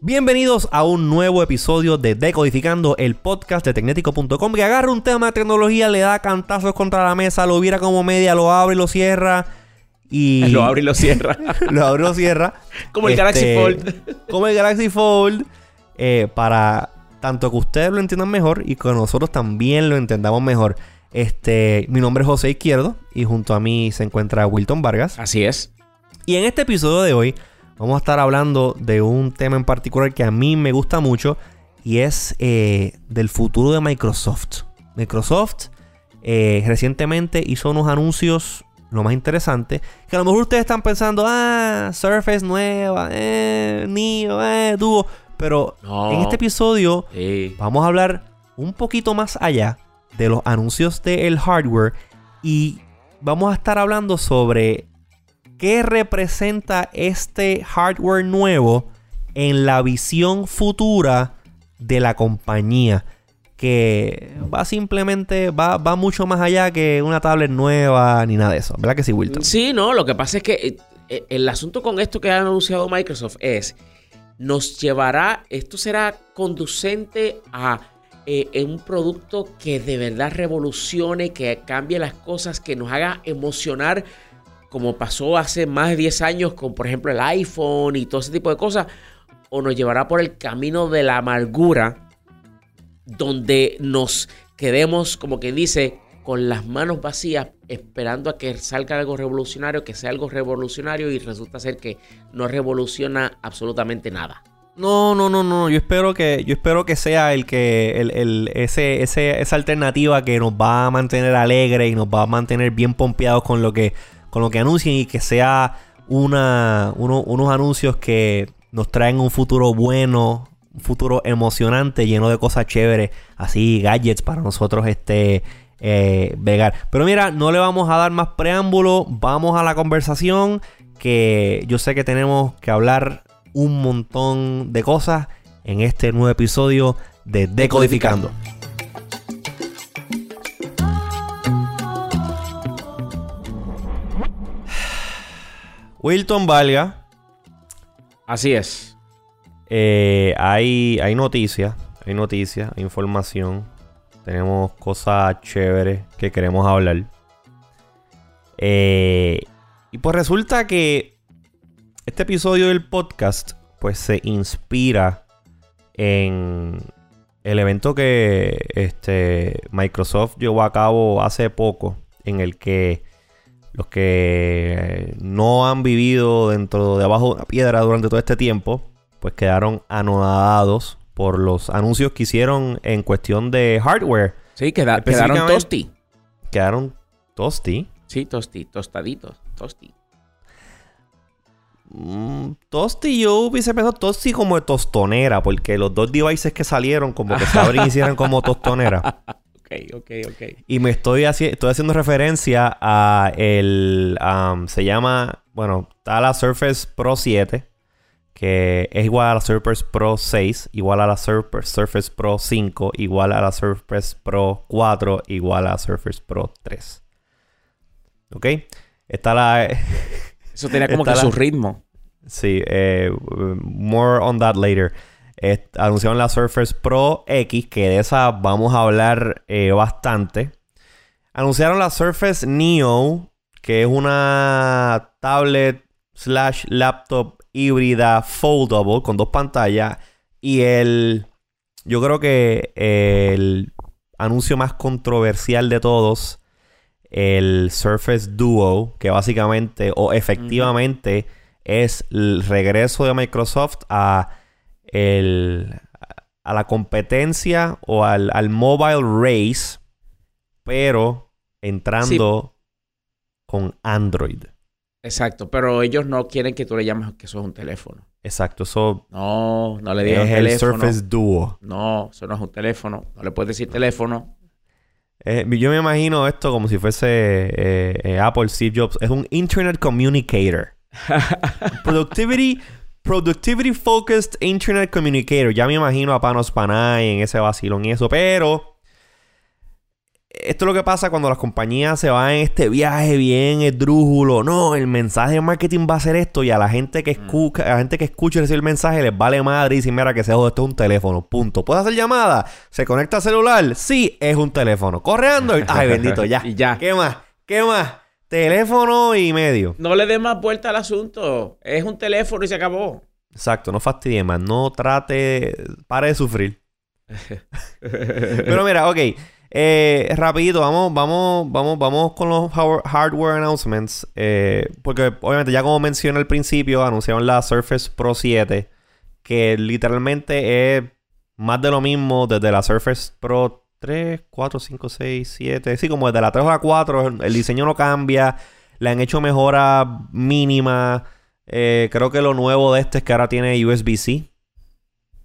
Bienvenidos a un nuevo episodio de Decodificando, el podcast de Tecnético.com que agarra un tema de tecnología, le da cantazos contra la mesa, lo vira como media, lo abre y lo cierra. Y... Lo abre y lo cierra. lo abre y lo cierra. como el Galaxy Este, Fold. Como el Galaxy Fold. eh, para tanto que ustedes lo entiendan mejor y que nosotros también lo entendamos mejor. Este, mi nombre es José Izquierdo y junto a mí se encuentra Wilton Vargas. Así es. Y en este episodio de hoy vamos a estar hablando de un tema en particular que a mí me gusta mucho y es eh, del futuro de Microsoft. Microsoft eh, recientemente hizo unos anuncios, lo más interesante, que a lo mejor ustedes están pensando, ah, Surface nueva, eh, Neo, eh, Duo, pero No. en este episodio Sí. vamos a hablar un poquito más allá de los anuncios del hardware y vamos a estar hablando sobre qué representa este hardware nuevo en la visión futura de la compañía. Que va simplemente, va, va mucho más allá que una tablet nueva ni nada de eso. ¿Verdad que sí, Wilton? Sí, no, lo que pasa es que eh, eh, el asunto con esto que ha anunciado Microsoft es, nos llevará, esto será conducente a eh, en un producto que de verdad revolucione, que cambie las cosas, que nos haga emocionar, como pasó hace más de 10 años con, por ejemplo, el iPhone y todo ese tipo de cosas, o nos llevará por el camino de la amargura, donde nos quedemos, como que dice, con las manos vacías, esperando a que salga algo revolucionario, que sea algo revolucionario y resulta ser que no revoluciona absolutamente nada. No, no, no, no. Yo espero que, yo espero que sea el que, el, el- ese, ese- esa alternativa que nos va a mantener alegres y nos va a mantener bien pompeados con lo que, con lo que anuncien y que sea una, uno- unos anuncios que nos traen un futuro bueno, un futuro emocionante, lleno de cosas chéveres, así gadgets para nosotros este eh, vegar. Pero mira, no le vamos a dar más preámbulo, vamos a la conversación que yo sé que tenemos que hablar un montón de cosas en este nuevo episodio de Decodificando. Wilton Valga, Así es. eh, hay, hay noticias, hay noticias, hay información. Tenemos cosas chéveres que queremos hablar. Eh, y pues resulta que este episodio del podcast pues se inspira en el evento que este, Microsoft llevó a cabo hace poco en el que los que no han vivido dentro de abajo de una piedra durante todo este tiempo pues quedaron anonadados por los anuncios que hicieron en cuestión de hardware. Sí, queda- quedaron tosti. Quedaron tosti. Sí, tosti, tostaditos, tosti. Mm, tosti, yo hubiese pensado tosti como de tostonera, porque los dos devices que salieron como que se abren y cierran como tostonera. Ok, ok, ok. Y me estoy, haci- estoy haciendo referencia a el... am, se llama... Bueno, está la Surface Pro 7. Que es igual a la Surface Pro 6. Igual a la Surface, Surface Pro 5. Igual a la Surface Pro 4. Igual a la Surface Pro 3. ¿Ok? Está la... Eso tenía como Está que la- su ritmo. Sí, eh, more on that later. Eh, anunciaron la Surface Pro X, que de esa vamos a hablar eh, bastante. Anunciaron la Surface Neo, que es una tablet slash laptop híbrida foldable con dos pantallas. Y el, yo creo que el anuncio más controversial de todos, el Surface Duo, que básicamente o efectivamente es el regreso de Microsoft a el a la competencia o al, al mobile race, pero entrando con Android. Exacto, pero ellos no quieren que tú le llames que eso es un teléfono. Exacto, eso No, no le digas es el teléfono. Surface Duo. No, eso no es un teléfono. No le puedes decir teléfono. Eh, yo me imagino esto como si fuese eh, eh, Apple Steve Jobs. Es un Internet Communicator. Productivity, productivity Focused Internet Communicator. Ya me imagino a Panos Panay en ese vacilón y eso. Pero esto es lo que pasa cuando las compañías se van en este viaje bien esdrújulo. No, el mensaje de marketing va a ser esto y a la gente que Mm. escucha, a la gente que escucha el mensaje les vale madre y dicen, mira que se joda, esto es un teléfono, punto. ¿Puedes hacer llamada? ¿Se conecta al celular? Sí, es un teléfono. ¿Corre Android? Ay, bendito, ya. Y ya. ¿Qué más? ¿Qué más? Teléfono y medio. No le dé más vuelta al asunto. Es un teléfono y se acabó. Exacto, no fastidie más. No trate... Pare de sufrir. Pero mira, ok. Eh, rapidito, vamos, vamos, vamos, vamos con los hardware- announcements. Eh, porque obviamente ya como mencioné al principio, anunciaron la Surface Pro 7. Que literalmente es más de lo mismo desde la Surface Pro 3, 4, 5, 6, 7. Sí, como desde la 3 a la 4. El, el diseño no cambia. Le han hecho mejoras mínimas. Eh, creo que lo nuevo de este es que ahora tiene USB-C.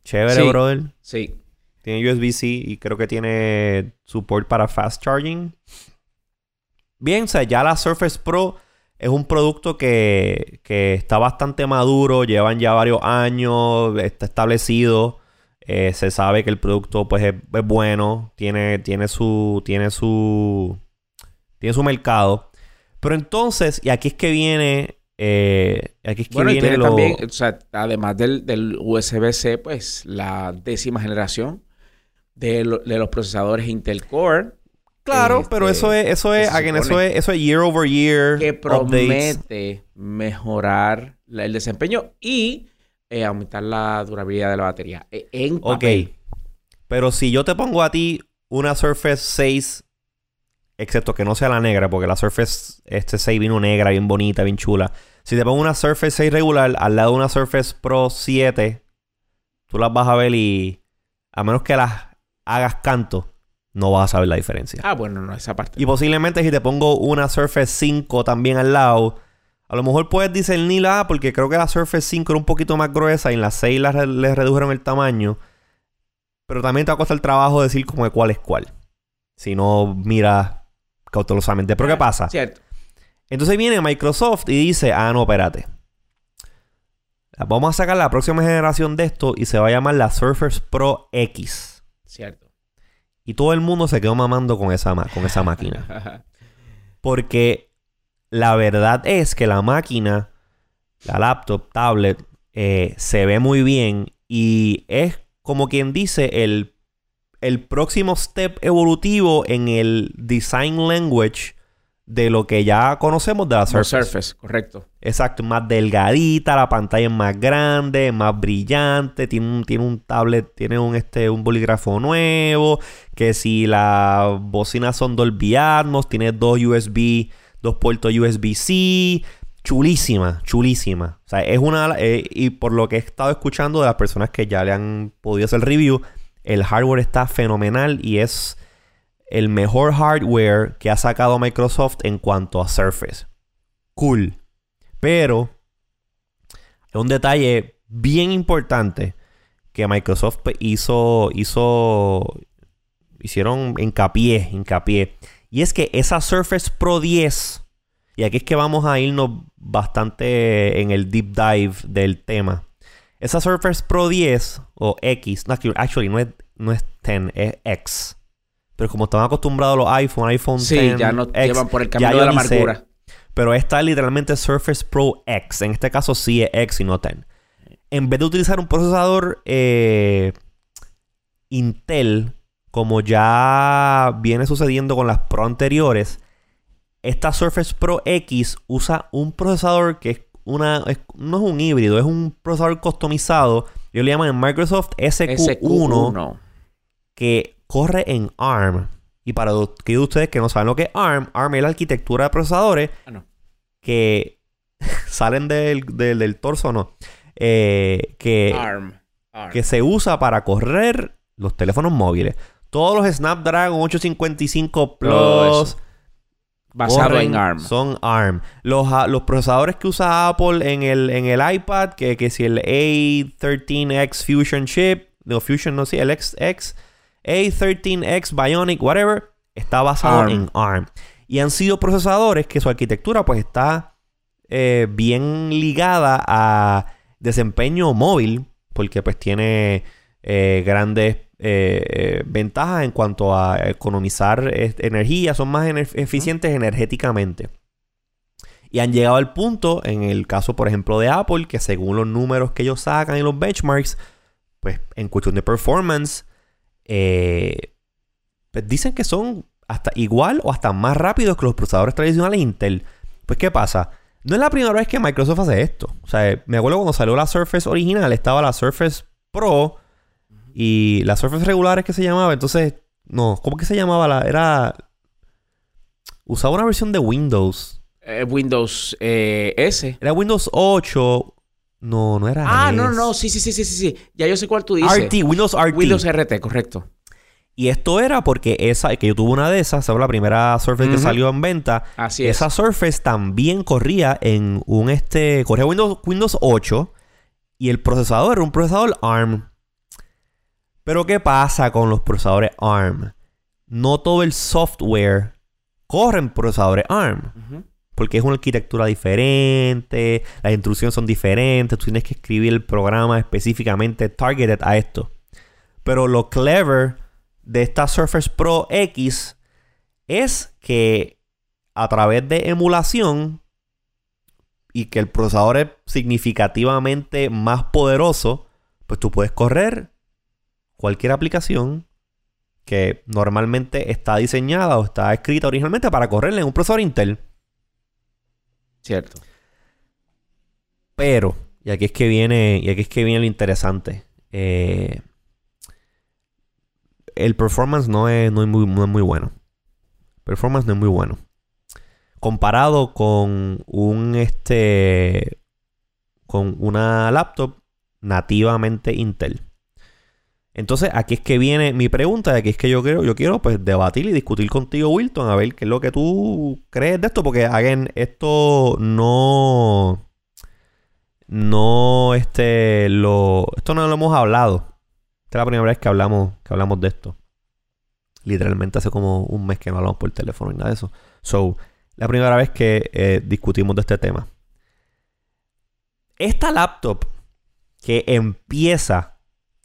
Chévere, Sí. brother. Sí. Tiene USB-C y creo que tiene support para fast charging. Bien, o sea, ya la Surface Pro es un producto que, que está bastante maduro, llevan ya varios años, está establecido. Eh, se sabe que el producto pues es, es bueno, tiene, tiene su. tiene su. tiene su mercado. Pero entonces, y aquí es que viene. eh, aquí es que Bueno, y viene tiene lo. también, o sea, además del, del USB-C, pues la décima generación de, lo- de los procesadores Intel Core. Claro, este, pero eso es, eso es, again, eso es, eso es year over year. que updates. promete mejorar la- el desempeño y eh, aumentar la durabilidad de la batería. Eh, Ok. Pero si yo te pongo a ti una Surface 6, excepto que no sea la negra, porque la Surface este 6 vino negra, bien bonita, bien chula. Si te pongo una Surface 6 regular al lado de una Surface Pro 7, tú las vas a ver y a menos que las hagas canto, no vas a saber la diferencia. Ah, bueno, no, esa parte. Y posiblemente si te pongo una Surface 5 también al lado, a lo mejor puedes discernirla porque creo que la Surface 5 era un poquito más gruesa y en la 6 la re- le redujeron el tamaño. Pero también te va a costar trabajo decir como de cuál es cuál. Si no miras cautelosamente. Pero ¿qué pasa? Cierto. Entonces viene Microsoft y dice, ah, no, espérate. Vamos a sacar la próxima generación de esto y se va a llamar la Surface Pro X. Cierto. Y todo el mundo se quedó mamando con esa, ma- con esa máquina. Porque la verdad es que la máquina, la laptop, tablet, eh, se ve muy bien y es como quien dice el, el próximo step evolutivo en el design language de lo que ya conocemos de la Surface. Surface, correcto. Exacto, más delgadita, la pantalla es más grande, más brillante, tiene un, tiene un tablet, tiene un, este, un bolígrafo nuevo, que si las bocinas son Dolby Atmos, tiene dos USB, dos puertos USB-C, chulísima, chulísima. O sea, es una, eh, y por lo que he estado escuchando de las personas que ya le han podido hacer review, el hardware está fenomenal y es el mejor hardware que ha sacado Microsoft en cuanto a Surface. Cool. Pero un detalle bien importante que Microsoft hizo, hizo, hicieron hincapié, hincapié. Y es que esa Surface Pro 10, y aquí es que vamos a irnos bastante en el deep dive del tema. Esa Surface Pro 10 o X, no, actually no es, no es 10, es X. Pero como están acostumbrados los iPhone, iPhone Sí, 10, ya no X, llevan por el camino yo de la sé. amargura. Pero esta es literalmente Surface Pro X. En este caso sí es X y no 10. En vez de utilizar un procesador eh, Intel, como ya viene sucediendo con las Pro anteriores, esta Surface Pro X usa un procesador que es una, es- no es un híbrido, es un procesador customizado. Ellos le llaman Microsoft SQ1 SQ1. que corre en ARM. Y para los- aquellos de ustedes que no saben lo que es ARM, ARM es la arquitectura de procesadores Ah, no. que salen del, del, del torso, no. Eh, que, ARM. ARM. que se usa para correr los teléfonos móviles. Todos los Snapdragon 855 Todo Plus. Basado corren- en ARM. son ARM. Los, ah, los procesadores que usa Apple en el, en el iPad, que, que si el A13X Fusion Chip, no Fusion, no sé, el XX, A13X Bionic, whatever, está basado ARM. en ARM. Y han sido procesadores que su arquitectura pues está eh, bien ligada a desempeño móvil, porque pues tiene eh, grandes eh, ventajas en cuanto a economizar energía, son más ener- eficientes energéticamente. Y han llegado al punto, en el caso, por ejemplo, de Apple, que según los números que ellos sacan y los benchmarks, pues en cuestión de performance, eh, pues dicen que son hasta igual o hasta más rápidos que los procesadores tradicionales Intel. Pues, ¿qué pasa? No es la primera vez que Microsoft hace esto. O sea, me acuerdo cuando salió la Surface original, estaba la Surface Pro y la Surface regular es que se llamaba. Entonces, no, ¿cómo que se llamaba? La, era. Usaba una versión de Windows. Eh, Windows eh, S. Era Windows 8. No, no era. Ah, no, no. Sí, sí, sí, sí, sí, sí. Ya yo sé cuál tú dices. RT, Windows RT. Windows RT, correcto. Y esto era porque esa, que yo tuve una de esas, ¿sabes? La primera Surface que salió en venta. Así es. Esa Surface también corría en un este. Corría Windows, Windows 8. Y el procesador era un procesador ARM. Pero ¿qué pasa con los procesadores ARM? No todo el software corre en procesadores ARM. Porque es una arquitectura diferente, las instrucciones son diferentes, tú tienes que escribir el programa específicamente targeted a esto. Pero lo clever de esta Surface Pro X es que a través de emulación y que el procesador es significativamente más poderoso, pues tú puedes correr cualquier aplicación que normalmente está diseñada o está escrita originalmente para correrla en un procesador Intel. Cierto. Pero, y aquí es que viene, y aquí es que viene lo interesante. eh, el performance no es, no es muy, no es muy bueno. Performance no es muy bueno. Comparado con un este. con una laptop nativamente Intel. Entonces, aquí es que viene mi pregunta, aquí es que yo quiero, yo quiero pues debatir y discutir contigo, Wilton, a ver qué es lo que tú crees de esto, porque again, esto no no este lo esto no lo hemos hablado. Esta es la primera vez que hablamos que hablamos de esto. Literalmente hace como un mes que no hablamos por teléfono y nada de eso. So, la primera vez que eh, discutimos de este tema. Esta laptop que empieza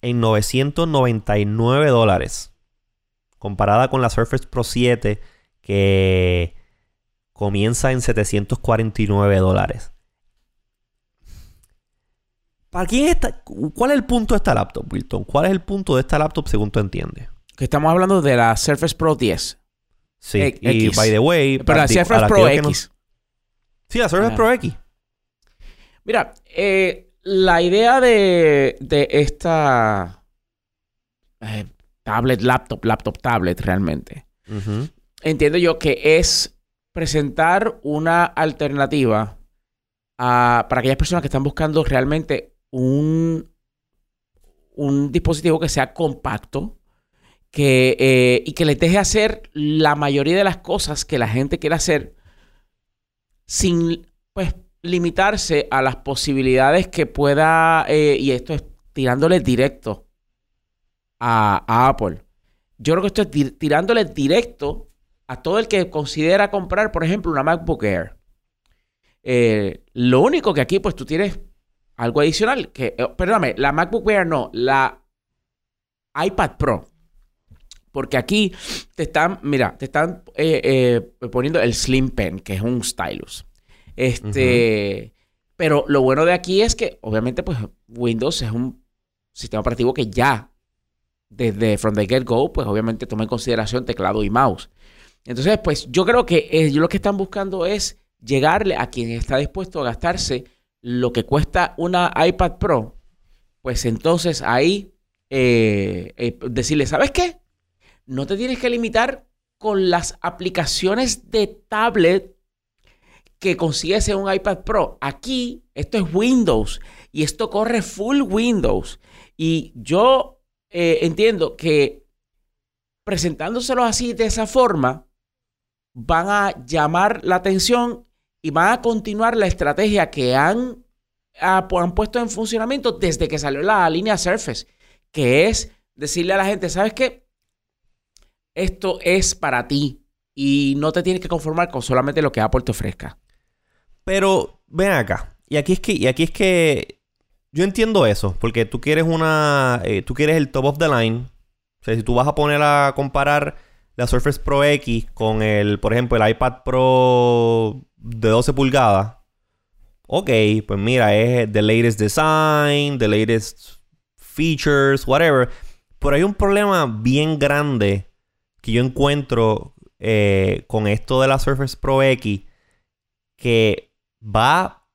en 999 dólares comparada con la Surface Pro 7 que comienza en 749 dólares. ¿Para quién está? ¿Cuál es el punto de esta laptop, Wilton? ¿Cuál es el punto de esta laptop según tú entiendes? Que estamos hablando de la Surface Pro 10. Sí, E- y X. by the way, Pero la Surface Pro no- X. Sí, la Surface Ah. Pro X. Mira, eh, la idea de, de esta eh, tablet, laptop, laptop, tablet realmente, entiendo yo que es presentar una alternativa a- para aquellas personas que están buscando realmente un, un dispositivo que sea compacto que, eh, y que les deje hacer la mayoría de las cosas que la gente quiere hacer sin pues limitarse a las posibilidades que pueda eh, y esto es tirándole directo a, Apple. Yo creo que esto es ti- tirándole directo a todo el que considera comprar, por ejemplo, una MacBook Air. Eh, lo único que aquí, pues tú tienes algo adicional. Que, eh, perdóname, la MacBook Air no, la iPad Pro. Porque aquí te están, mira, te están poniendo el Slim Pen, que es un stylus. Este, pero lo bueno de aquí es que, obviamente, pues Windows es un sistema operativo que ya, desde from the get-go, pues obviamente toma en consideración teclado y mouse. Entonces, pues yo creo que ellos lo que están buscando es llegarle a quien está dispuesto a gastarse lo que cuesta una iPad Pro. Pues entonces ahí eh, eh, decirle, ¿sabes qué? No te tienes que limitar con las aplicaciones de tablet que consigues en un iPad Pro. Aquí esto es Windows y esto corre full Windows. Y yo eh, entiendo que presentándoselo así de esa forma, van a llamar la atención y van a continuar la estrategia que han, han puesto en funcionamiento desde que salió la línea Surface, que es decirle a la gente, ¿sabes qué? Esto es para ti y no te tienes que conformar con solamente lo que Apple te ofrezca. Pero ven acá. Y aquí es que, y aquí es que yo entiendo eso, porque tú quieres una, eh, tú quieres el top of the line O sea, si tú vas a poner a comparar la Surface Pro X con el, por ejemplo, el iPad Pro de 12 pulgadas, ok, pues mira, es the latest design, the latest features, whatever. Pero hay un problema bien grande que yo encuentro eh, con esto de la Surface Pro X que va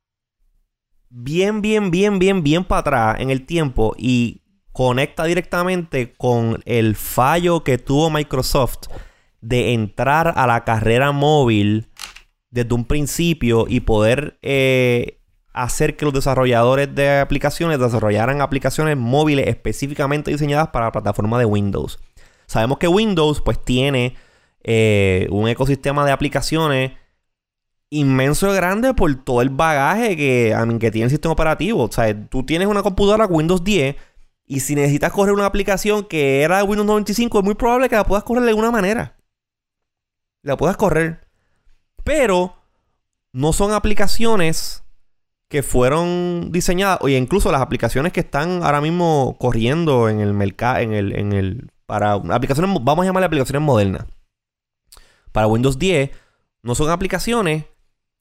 bien, bien, bien, bien, bien para atrás en el tiempo y conecta directamente con el fallo que tuvo Microsoft de entrar a la carrera móvil desde un principio y poder eh, hacer que los desarrolladores de aplicaciones desarrollaran aplicaciones móviles específicamente diseñadas para la plataforma de Windows. Sabemos que Windows pues tiene eh, un ecosistema de aplicaciones inmenso grande por todo el bagaje que, que tiene el sistema operativo. O sea, tú tienes una computadora Windows 10 y si necesitas correr una aplicación que era de Windows 95, es muy probable que la puedas correr de alguna manera. La puedas correr. Pero no son aplicaciones que fueron diseñadas, o incluso las aplicaciones que están ahora mismo corriendo en el mercado, en el, en el, para aplicaciones, vamos a llamarle aplicaciones modernas. Para Windows 10, no son aplicaciones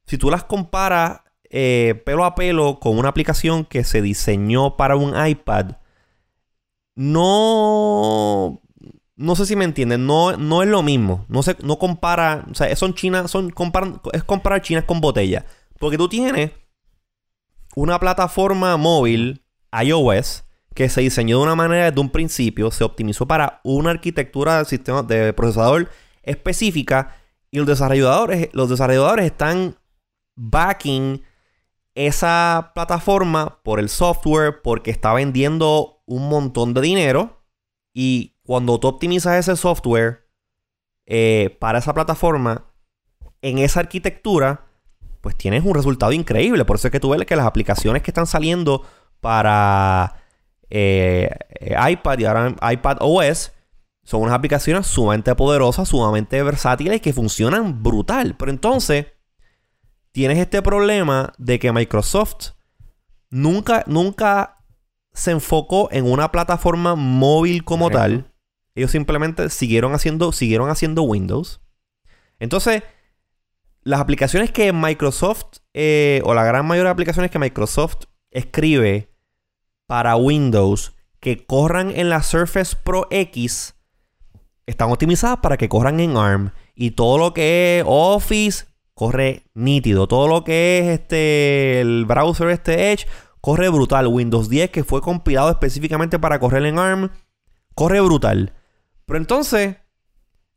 si tú las comparas eh, pelo a pelo con una aplicación que se diseñó para un iPad, no. No sé si me entienden, no, no es lo mismo. No se, no compara. O sea, son chinas, son. es comparar chinas con botellas. Porque tú tienes una plataforma móvil iOS que se diseñó de una manera desde un principio, se optimizó para una arquitectura de sistema de procesador específica y los desarrolladores, los desarrolladores están backing esa plataforma por el software porque está vendiendo un montón de dinero y cuando tú optimizas ese software eh, para esa plataforma en esa arquitectura pues tienes un resultado increíble por eso es que tú ves que las aplicaciones que están saliendo para eh, iPad y ahora iPad OS son unas aplicaciones sumamente poderosas, sumamente versátiles que funcionan brutal. Pero entonces, tienes este problema de que Microsoft nunca, nunca se enfocó en una plataforma móvil como tal. Ellos simplemente siguieron haciendo, siguieron haciendo Windows. Entonces, las aplicaciones que Microsoft, eh, o la gran mayoría de aplicaciones que Microsoft escribe para Windows que corran en la Surface Pro X, están optimizadas para que corran en ARM. Y todo lo que es Office corre nítido. Todo lo que es este el browser este Edge corre brutal. Windows 10 que fue compilado específicamente para correr en ARM corre brutal. Pero entonces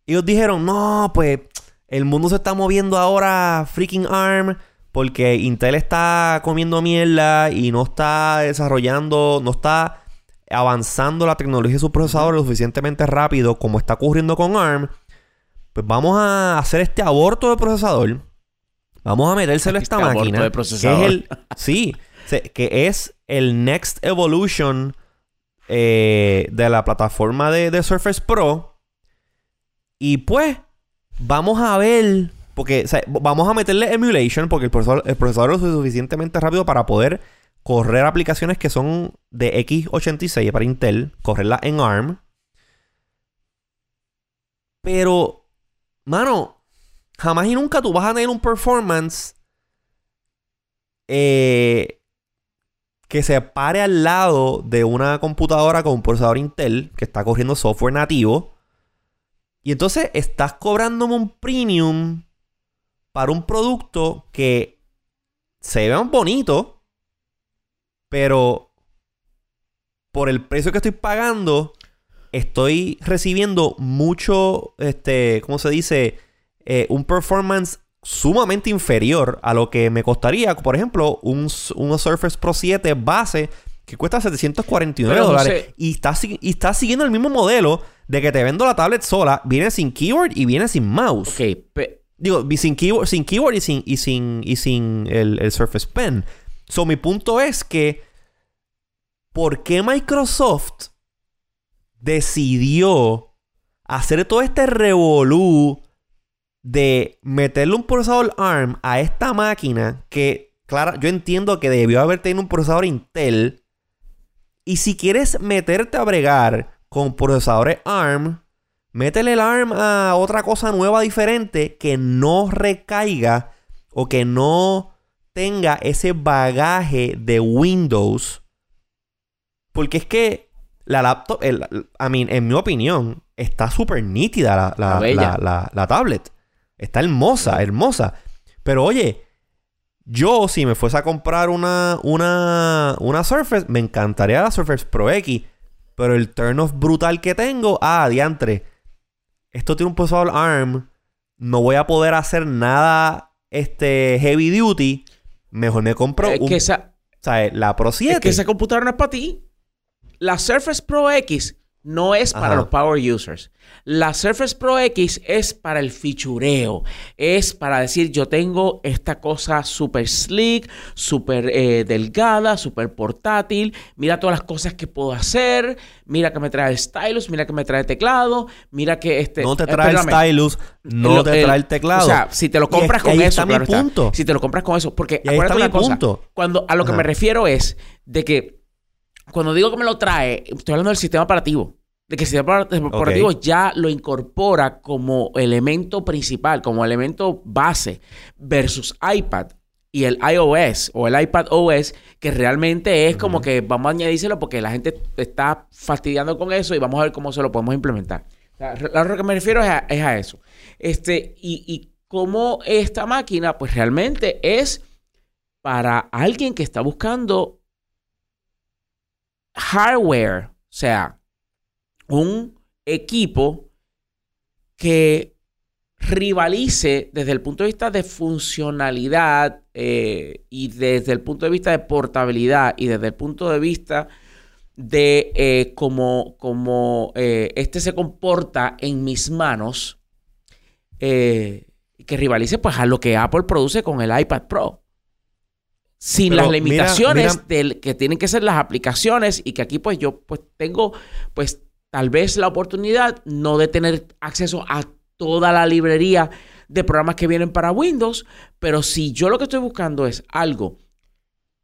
ellos dijeron, "No, pues el mundo se está moviendo ahora freaking ARM porque Intel está comiendo mierda y no está desarrollando, no está avanzando la tecnología de sus procesadores lo suficientemente rápido como está ocurriendo con ARM, pues vamos a hacer este aborto de procesador. Vamos a metérselo a esta máquina. De procesador. Que es el, sí, que es el Next Evolution eh, de la plataforma de, Surface Pro. Y pues, vamos a ver. Porque vamos a meterle emulation. Porque el procesador, el procesador es suficientemente rápido para poder correr aplicaciones que son de x86 para Intel, correrlas en ARM. Pero, mano, jamás y nunca tú vas a tener un performance eh, que se pare al lado de una computadora con un procesador Intel que está corriendo software nativo. Y entonces estás cobrándome un premium para un producto que se ve bonito pero por el precio que estoy pagando, estoy recibiendo mucho, este, ¿cómo se dice? Eh, un performance sumamente inferior a lo que me costaría, por ejemplo, un, Surface Pro 7 base que cuesta 749 dólares y está, y está siguiendo el mismo modelo de que te vendo la tablet sola, viene sin keyboard y viene sin mouse. Ok, Digo, sin keyboard, sin keyboard y sin, y sin, y sin el, el Surface Pen. So, mi punto es que, ¿por qué Microsoft decidió hacer todo este revolú de meterle un procesador ARM a esta máquina que, claro, yo entiendo que debió haber tenido un procesador Intel. Y si quieres meterte a bregar con procesadores ARM, métele el ARM a otra cosa nueva, diferente, que no recaiga o que no tenga ese bagaje de Windows. Porque es que la laptop, el, I mean, en mi opinión, está súper nítida la- la- la tablet. Está hermosa, hermosa. Pero oye, yo si me fuese a comprar una, una, una Surface, me encantaría la Surface Pro X. Pero el turn off brutal que tengo, ah, diantre. Esto tiene un procesador ARM. No voy a poder hacer nada este, heavy duty. Mejor me compro Es un, que esa, sea, la Pro 7. es que esa computadora no es para ti. La Surface Pro X no es para Ajá. los power users. La Surface Pro X es para el fichureo. Es para decir, yo tengo esta cosa súper slick, súper eh, delgada, súper portátil. Mira todas las cosas que puedo hacer. Mira que me trae stylus, mira que me trae teclado. Mira que este... no te trae el stylus, no Lo- te trae el teclado. O sea, si te lo Y compras es con ahí eso, está claro mi está. punto. Si te lo compras con eso, porque Y ahí acuérdate está una mi cosa. punto. Cuando a lo que me refiero es de que cuando digo que me lo trae, estoy hablando del sistema operativo. De que el sistema operativo ya lo incorpora como elemento principal, como elemento base, versus iPad y el iOS o el iPad OS, que realmente es como que vamos a añadírselo porque la gente está fastidiando con eso y vamos a ver cómo se lo podemos implementar. O sea, a lo que me refiero es a, es a eso. Este, y, y cómo esta máquina, pues realmente es para alguien que está buscando hardware, o sea, un equipo que rivalice desde el punto de vista de funcionalidad eh, y desde el punto de vista de portabilidad y desde el punto de vista de eh, cómo, eh, este se comporta en mis manos, que rivalice pues a lo que Apple produce con el iPad Pro. Sin Pero las mira- limitaciones mira- del que tienen que ser las aplicaciones y que aquí pues yo pues tengo pues tal vez la oportunidad no de tener acceso a toda la librería de programas que vienen para Windows, pero si yo lo que estoy buscando es algo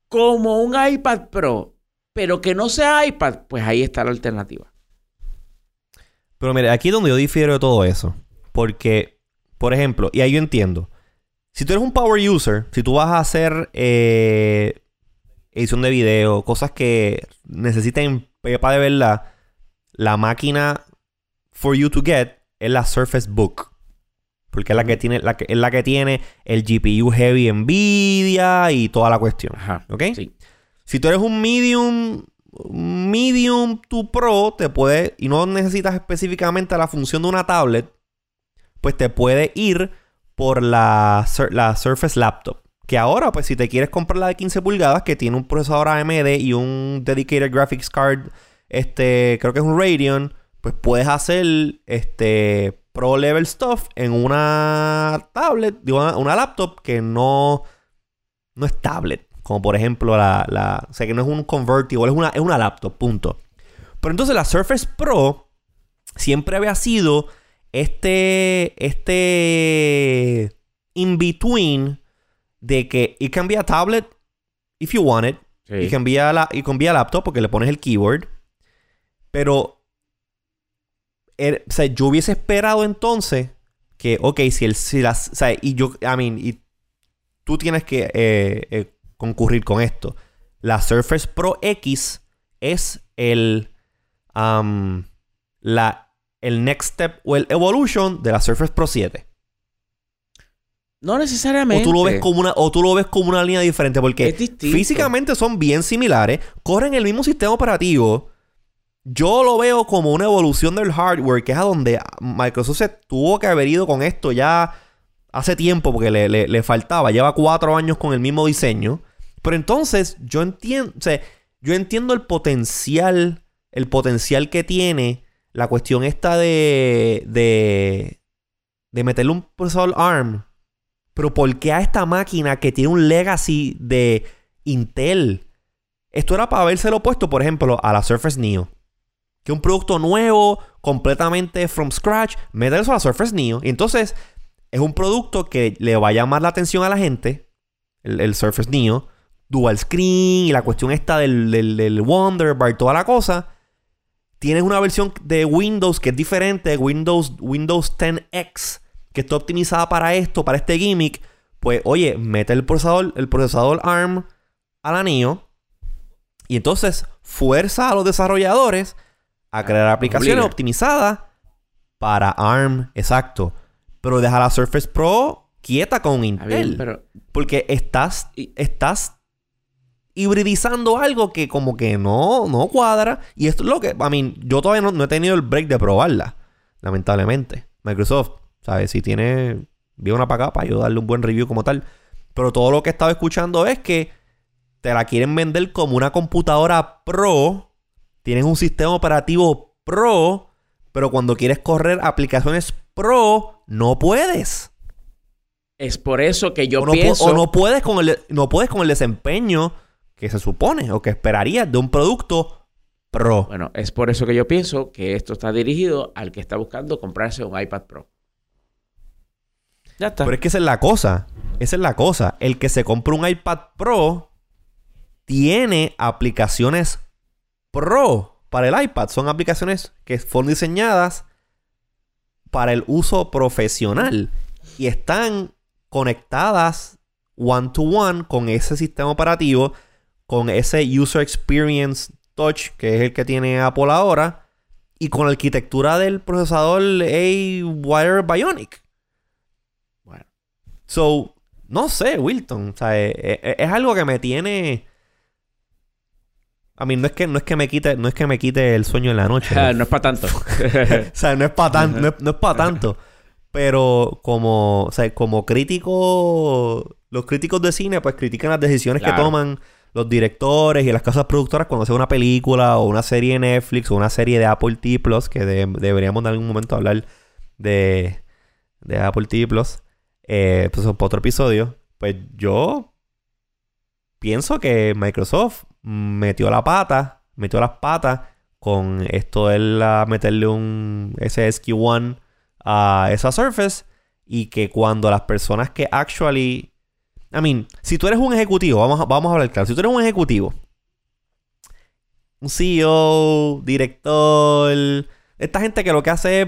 como un iPad Pro, pero que no sea iPad, pues ahí está la alternativa. Pero mire, aquí es donde yo difiero de todo eso. Porque, por ejemplo, y ahí yo entiendo. Si tú eres un power user, si tú vas a hacer eh, edición de video, cosas que necesiten pepa de verdad, la máquina for you to get es la Surface Book. Porque es la que tiene, la que, es la que tiene el GPU heavy Nvidia y toda la cuestión. Ajá. ¿Ok? Sí. Si tú eres un medium, medium to pro, te puede, y no necesitas específicamente la función de una tablet, pues te puede ir por la, la Surface Laptop. Que ahora, pues si te quieres comprar la de 15 pulgadas, que tiene un procesador AMD y un Dedicated Graphics Card, este, creo que es un Radeon, pues puedes hacer este pro level stuff en una tablet, digo, una, una laptop que no, no es tablet. Como por ejemplo la, la... O sea, que no es un convertible, es una, es una laptop, punto. Pero entonces la Surface Pro siempre había sido este... Este... In-between de que it can be a tablet if you want it. Sí. Y can be a la, y can be a laptop porque le pones el keyboard. Pero... er- o sea, yo hubiese esperado entonces que, ok, si el... Si las, o sea, y yo... I mean, y tú tienes que eh, eh, concurrir con esto. La Surface Pro X es el, am, la, el next step o el evolution de la Surface Pro 7. No O necesariamente. tú lo ves como una, o tú lo ves como una línea diferente porque físicamente son bien similares, corren el mismo sistema operativo. Yo lo veo como una evolución del hardware, que es a donde Microsoft se tuvo que haber ido con esto ya hace tiempo, porque le, le- le faltaba. Lleva cuatro años con el mismo diseño. Pero entonces, yo entiendo, o sea, yo entiendo el potencial, el potencial que tiene la cuestión esta de, de, de meterle un procesador ARM. Pero ¿por qué a esta máquina que tiene un legacy de Intel? Esto era para habérselo puesto, por ejemplo, a la Surface Neo. Que un producto nuevo, completamente from scratch, meter a la Surface Neo. Y entonces es un producto que le va a llamar la atención a la gente, el, Surface Neo, dual screen y la cuestión esta del, del, del Wonder Bar, toda la cosa, tienes una versión de Windows que es diferente, Windows, Windows 10X, que está optimizada para esto, para este gimmick, pues oye, mete el procesador, el procesador ARM al anillo y entonces fuerza a los desarrolladores a crear aplicaciones optimizadas para ARM, exacto. Pero deja la Surface Pro quieta con Intel. Porque estás, estás hibridizando algo que como que no, no cuadra. Y esto es lo que, a mí, yo todavía no, he tenido el break de probarla, lamentablemente. Microsoft, ¿sabes? Si tiene, vi una para acá para yo darle un buen review como tal. Pero todo lo que he estado escuchando es que te la quieren vender como una computadora pro. Tienes un sistema operativo pro. Pero cuando quieres correr aplicaciones pro, no puedes. Es por eso que yo pienso... o no puedes, con el, no puedes con el desempeño que se supone o que esperarías de un producto pro. Bueno, es por eso que yo pienso que esto está dirigido al que está buscando comprarse un iPad Pro. Ya está. Pero es que esa es la cosa. Esa es la cosa. El que se compra un iPad Pro tiene aplicaciones pro para el iPad. Son aplicaciones que fueron diseñadas para el uso profesional y están conectadas one to one con ese sistema operativo, con ese user experience touch que es el que tiene Apple ahora y con la arquitectura del procesador A-Wire Bionic. Bueno. So, no sé, Wilton. O sea, es algo que me tiene a mí no es que no es que me quite, no es que me quite el sueño en la noche. no es para tanto. o sea, no es para tanto, no, es, para tanto. Pero como, o sea, como crítico, los críticos de cine pues critican las decisiones que toman los directores y las casas productoras cuando hacen una película o una serie de Netflix o una serie de Apple TV Plus, que deberíamos en algún momento hablar de, de Apple TV Plus, eh, pues otro episodio. Pues yo pienso que Microsoft metió la pata, metió las patas con esto de la, meterle un SSQ1 a esa Surface y que cuando las personas que actually I mean, si tú eres un ejecutivo, vamos a, vamos a hablar claro, si tú eres un ejecutivo, un CEO, director, esta gente que lo que hace es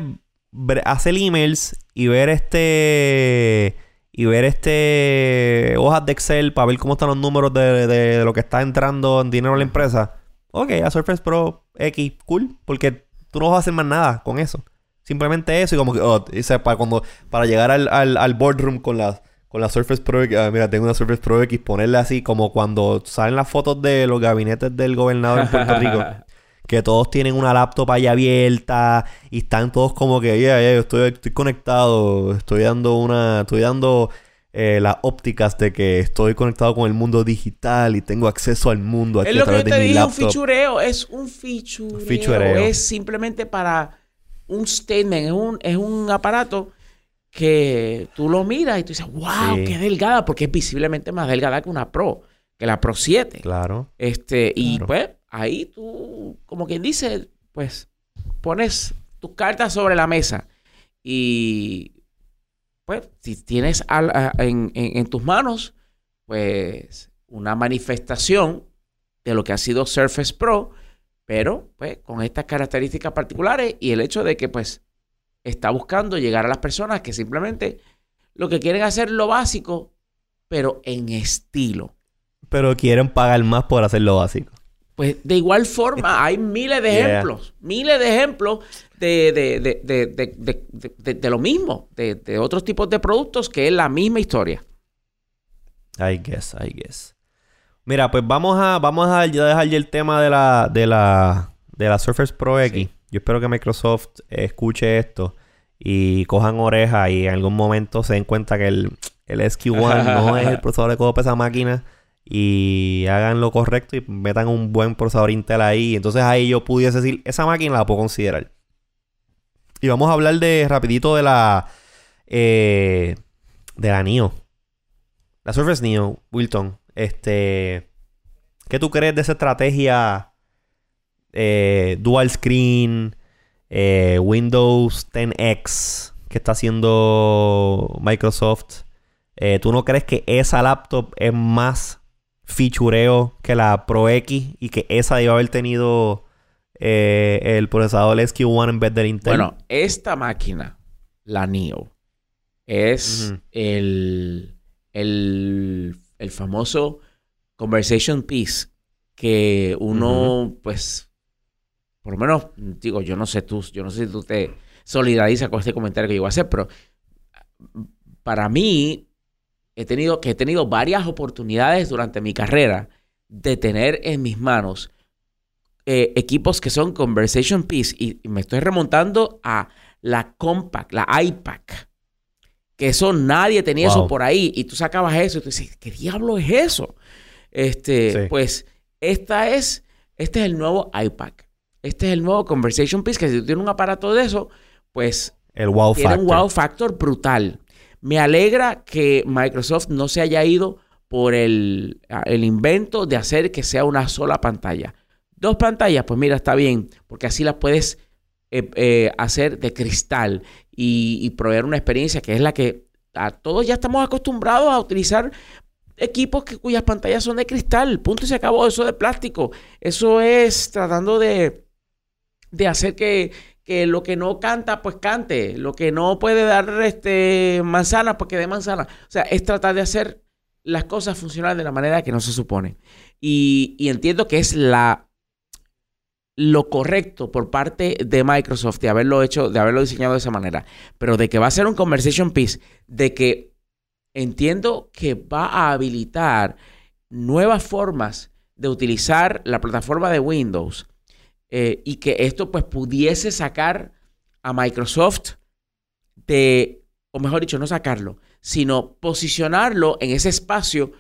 hacer emails y ver este y ver este hojas de Excel para ver cómo están los números de, lo que está entrando en dinero a la empresa. Ok, a Surface Pro X, cool, porque tú no vas a hacer más nada con eso. Simplemente eso y como que, oh, para, cuando, para llegar al, al, boardroom con la, con la Surface Pro X, ah, mira, tengo una Surface Pro X, ponerle así como cuando salen las fotos de los gabinetes del gobernador en Puerto Rico. que todos tienen una laptop ahí abierta y están todos como que, ya, ya, yo estoy, estoy conectado, estoy dando una, estoy dando eh, las ópticas de que estoy conectado con el mundo digital y tengo acceso al mundo aquí es lo que yo te dije, un fichureo, es un fichureo, es simplemente para un statement, es un, es un aparato que tú lo miras y tú dices, wow, qué delgada, porque es visiblemente más delgada que una Pro, que la Pro 7. Claro. Este, y pues ahí tú, como quien dice, pues pones tus cartas sobre la mesa y pues si tienes en, tus manos, pues una manifestación de lo que ha sido Surface Pro, pero pues con estas características particulares y el hecho de que pues está buscando llegar a las personas que simplemente lo que quieren hacer lo básico, pero en estilo. Pero quieren pagar más por hacer lo básico. Pues de igual forma, hay miles de ejemplos, miles de ejemplos de, de, de, lo mismo, de, otros tipos de productos que es la misma historia. I guess, I guess. Mira, pues vamos a, vamos a dejar ya el tema de la, de la, de la Surface Pro X. Yo espero que Microsoft escuche esto y cojan oreja y en algún momento se den cuenta que el, el SQ1 no es el procesador de codo esa máquina y hagan lo correcto y metan un buen procesador Intel ahí. Entonces ahí yo pudiese decir, esa máquina la puedo considerar. Y vamos a hablar de rapidito de la eh, de la NIO. La Surface NIO, Wilton. Este, ¿qué tú crees de esa estrategia eh, dual screen, eh, Windows 10X que está haciendo Microsoft? ¿Tú no crees que esa laptop es más fichureo que la Pro X y que esa debe haber tenido eh, el procesador SQ1 en vez del Intel. Bueno, esta máquina, la NIO, es el, el, el famoso conversation piece que uno, pues, por lo menos, digo, yo no sé tú, yo no sé si tú te solidarizas con este comentario que yo voy a hacer, pero para mí, he tenido, que he tenido varias oportunidades durante mi carrera de tener en mis manos eh, equipos que son conversation piece y, y me estoy remontando a la Compact, la iPac. Que eso nadie tenía eso por ahí. Y tú sacabas eso y tú dices, ¿qué diablo es eso? Este, Sí. pues, esta es, este es el nuevo iPac. Este es el nuevo Conversation Piece, que si tú tienes un aparato de eso, pues el wow tiene factor. un wow factor brutal. Me alegra que Microsoft no se haya ido por el, el invento de hacer que sea una sola pantalla. Dos pantallas, pues mira, está bien, porque así las puedes eh, eh, hacer de cristal y, y proveer una experiencia que es la que a todos ya estamos acostumbrados a utilizar equipos que, cuyas pantallas son de cristal. Punto y se acabó. Eso de plástico. Eso es tratando de, de hacer que, que lo que no canta, pues cante. Lo que no puede dar este, manzana, pues que dé manzana. O sea, es tratar de hacer las cosas funcionar de la manera que no se supone. Y, y entiendo que es la lo correcto por parte de Microsoft de haberlo hecho, de haberlo diseñado de esa manera. Pero de que va a ser un conversation piece, de que entiendo que va a habilitar nuevas formas de utilizar la plataforma de Windows eh, y que esto pues pudiese sacar a Microsoft de, o mejor dicho, no sacarlo, sino posicionarlo en ese espacio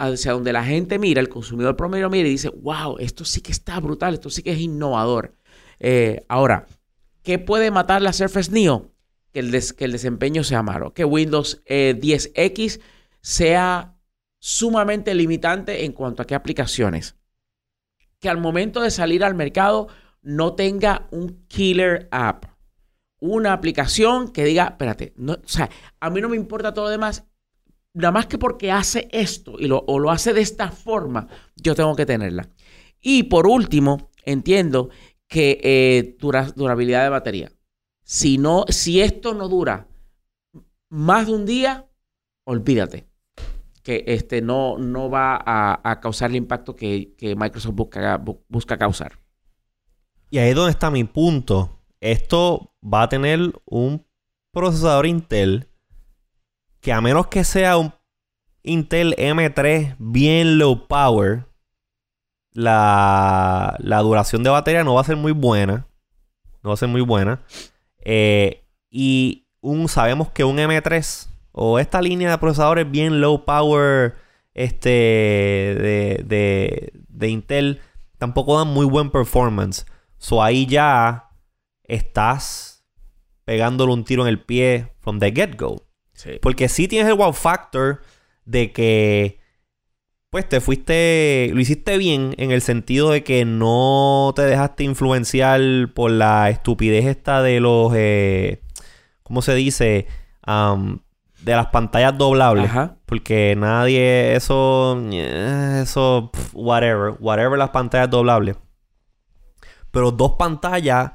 hacia donde la gente mira, el consumidor promedio mira y dice, wow, esto sí que está brutal, esto sí que es innovador. Eh, ahora, ¿qué puede matar la Surface Neo? Que el, des- que el desempeño sea malo, que Windows eh, 10X sea sumamente limitante en cuanto a qué aplicaciones. Que al momento de salir al mercado no tenga un killer app. Una aplicación que diga, espérate, no, o sea, a mí no me importa todo lo demás, nada más que porque hace esto y lo, o lo hace de esta forma, yo tengo que tenerla. Y por último, entiendo que eh, dura- durabilidad de batería. Si, no, si esto no dura más de un día, olvídate que este no, no va a, a causar el impacto que, que Microsoft busca, bu- busca causar. Y ahí es donde está mi punto. Esto va a tener un procesador Intel que a menos que sea un Intel M3 bien low power, la, la duración de batería no va a ser muy buena. No va a ser muy buena. Eh, y un, sabemos que un M3 o esta línea de procesadores bien low power este, de, de, de Intel tampoco dan muy buen performance. So ahí ya estás pegándole un tiro en el pie from the get-go. Sí. Porque sí tienes el wow factor de que pues te fuiste, lo hiciste bien en el sentido de que no te dejaste influenciar por la estupidez esta de los, eh, ¿cómo se dice? Am, de las pantallas doblables. Ajá. Porque nadie, eso, eh, eso, whatever, whatever las pantallas doblables. Pero dos pantallas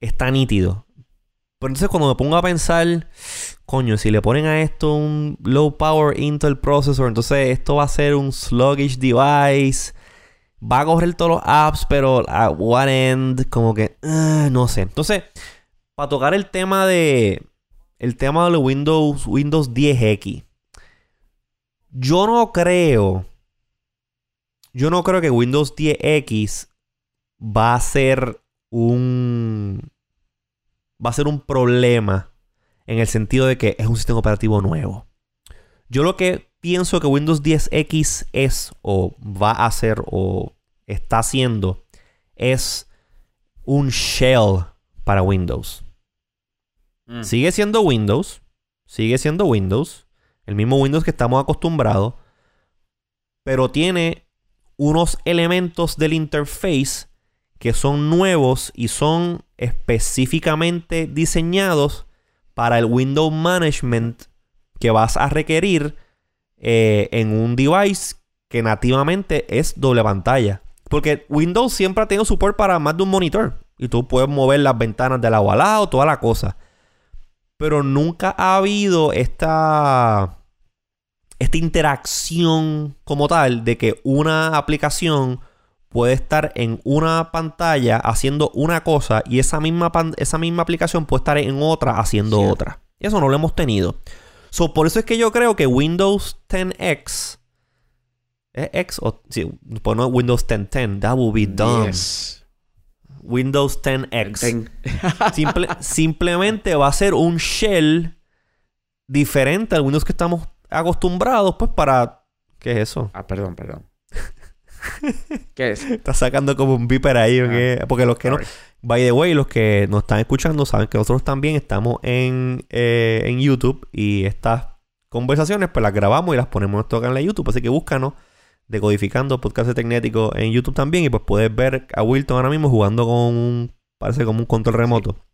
está nítido. Pero entonces cuando me pongo a pensar, coño, si le ponen a esto un low power Intel processor, entonces esto va a ser un sluggish device. Va a correr todos los apps, pero a what end, como que, ah, no sé. Entonces, para tocar el tema de, el tema de Windows, Windows 10X. Yo no creo. Yo no creo que Windows 10X va a ser un. Va a ser un problema. En el sentido de que es un sistema operativo nuevo. Yo lo que pienso que Windows 10X es, o va a ser, o está haciendo, es un shell para Windows. Mm. Sigue siendo Windows. Sigue siendo Windows. El mismo Windows que estamos acostumbrados. Pero tiene unos elementos del interface que son nuevos y son específicamente diseñados para el Windows Management que vas a requerir eh, en un device que nativamente es doble pantalla. Porque Windows siempre ha tenido support para más de un monitor. Y tú puedes mover las ventanas de lado a lado, toda la cosa. Pero nunca ha habido esta. Esta interacción como tal de que una aplicación puede estar en una pantalla haciendo una cosa y esa misma, esa misma aplicación puede estar en otra haciendo otra. Eso no lo hemos tenido. So, por eso es que yo creo que Windows 10X. ¿Es X o.? Sí, pues no Windows 1010. That would be dumb. Windows 10X. simplemente va a ser un shell diferente al Windows que estamos acostumbrados, pues para. ¿Qué es eso? Ah, perdón, perdón. ¿Qué es? Está sacando como un viper ahí. Ah, porque los que no. By the way, los que nos están escuchando saben que nosotros también estamos en, eh, en YouTube y estas conversaciones pues las grabamos y las ponemos en nuestro canal de YouTube. Así que búscanos decodificando podcast de Tecnético en YouTube también y pues puedes ver a Wilton ahora mismo jugando con un, parece como un control remoto.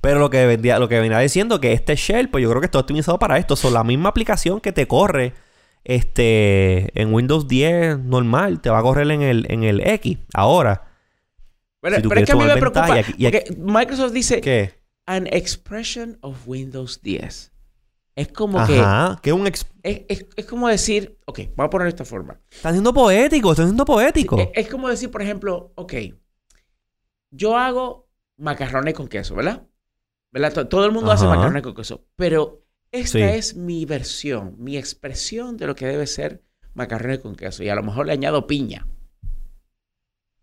Pero lo que, vendía, lo que venía diciendo que este shell, pues yo creo que está optimizado para esto. Son la misma aplicación que te corre este, en Windows 10 normal, te va a correr en el, en el X. Ahora. Pero, es que a mí me preocupa. porque Microsoft dice: ¿Qué? An expression of Windows 10. Es como Ajá, que. un es, es, como decir. Ok, voy a poner de esta forma. Está siendo poético, está siendo poético. es, como decir, por ejemplo, ok. Yo hago macarrones con queso, ¿verdad? ¿verdad? Todo el mundo hace macarrones con queso. Pero esta es mi versión, mi expresión de lo que debe ser macarrones con queso. Y a lo mejor le añado piña.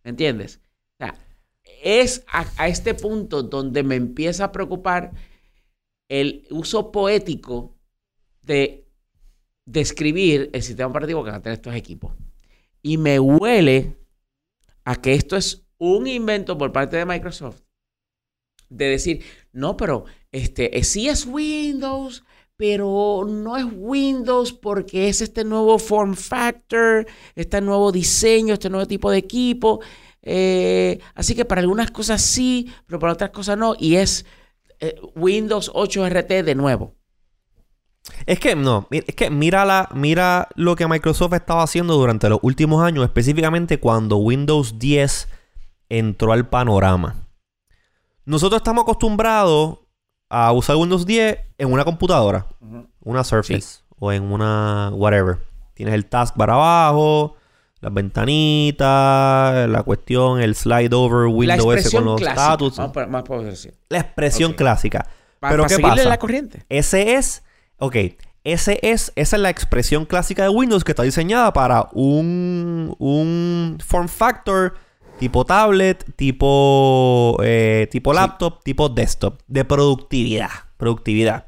¿Me entiendes? O sea, es a, este punto donde me empieza a preocupar el uso poético de describir el sistema operativo que van a tener estos equipos. Y me huele a que esto es un invento por parte de Microsoft de decir, no, pero este, sí es Windows, pero no es Windows porque es este nuevo form factor, este nuevo diseño, este nuevo tipo de equipo. Eh, así que para algunas cosas sí, pero para otras cosas no. Y es eh, Windows 8 RT de nuevo. Es que no, es que mira, la, mira lo que Microsoft estaba haciendo durante los últimos años, específicamente cuando Windows 10 entró al panorama. Nosotros estamos acostumbrados a usar Windows 10 en una computadora, una Surface o en una whatever. Tienes el taskbar abajo, las ventanitas, la cuestión, el slide over Windows S con los status. La expresión clásica. Pero ¿qué pasa? la corriente. Ese es, ok, ese es, esa es la expresión clásica de Windows que está diseñada para un, un form factor tipo tablet, tipo, eh, tipo laptop, tipo desktop, de productividad. Productividad.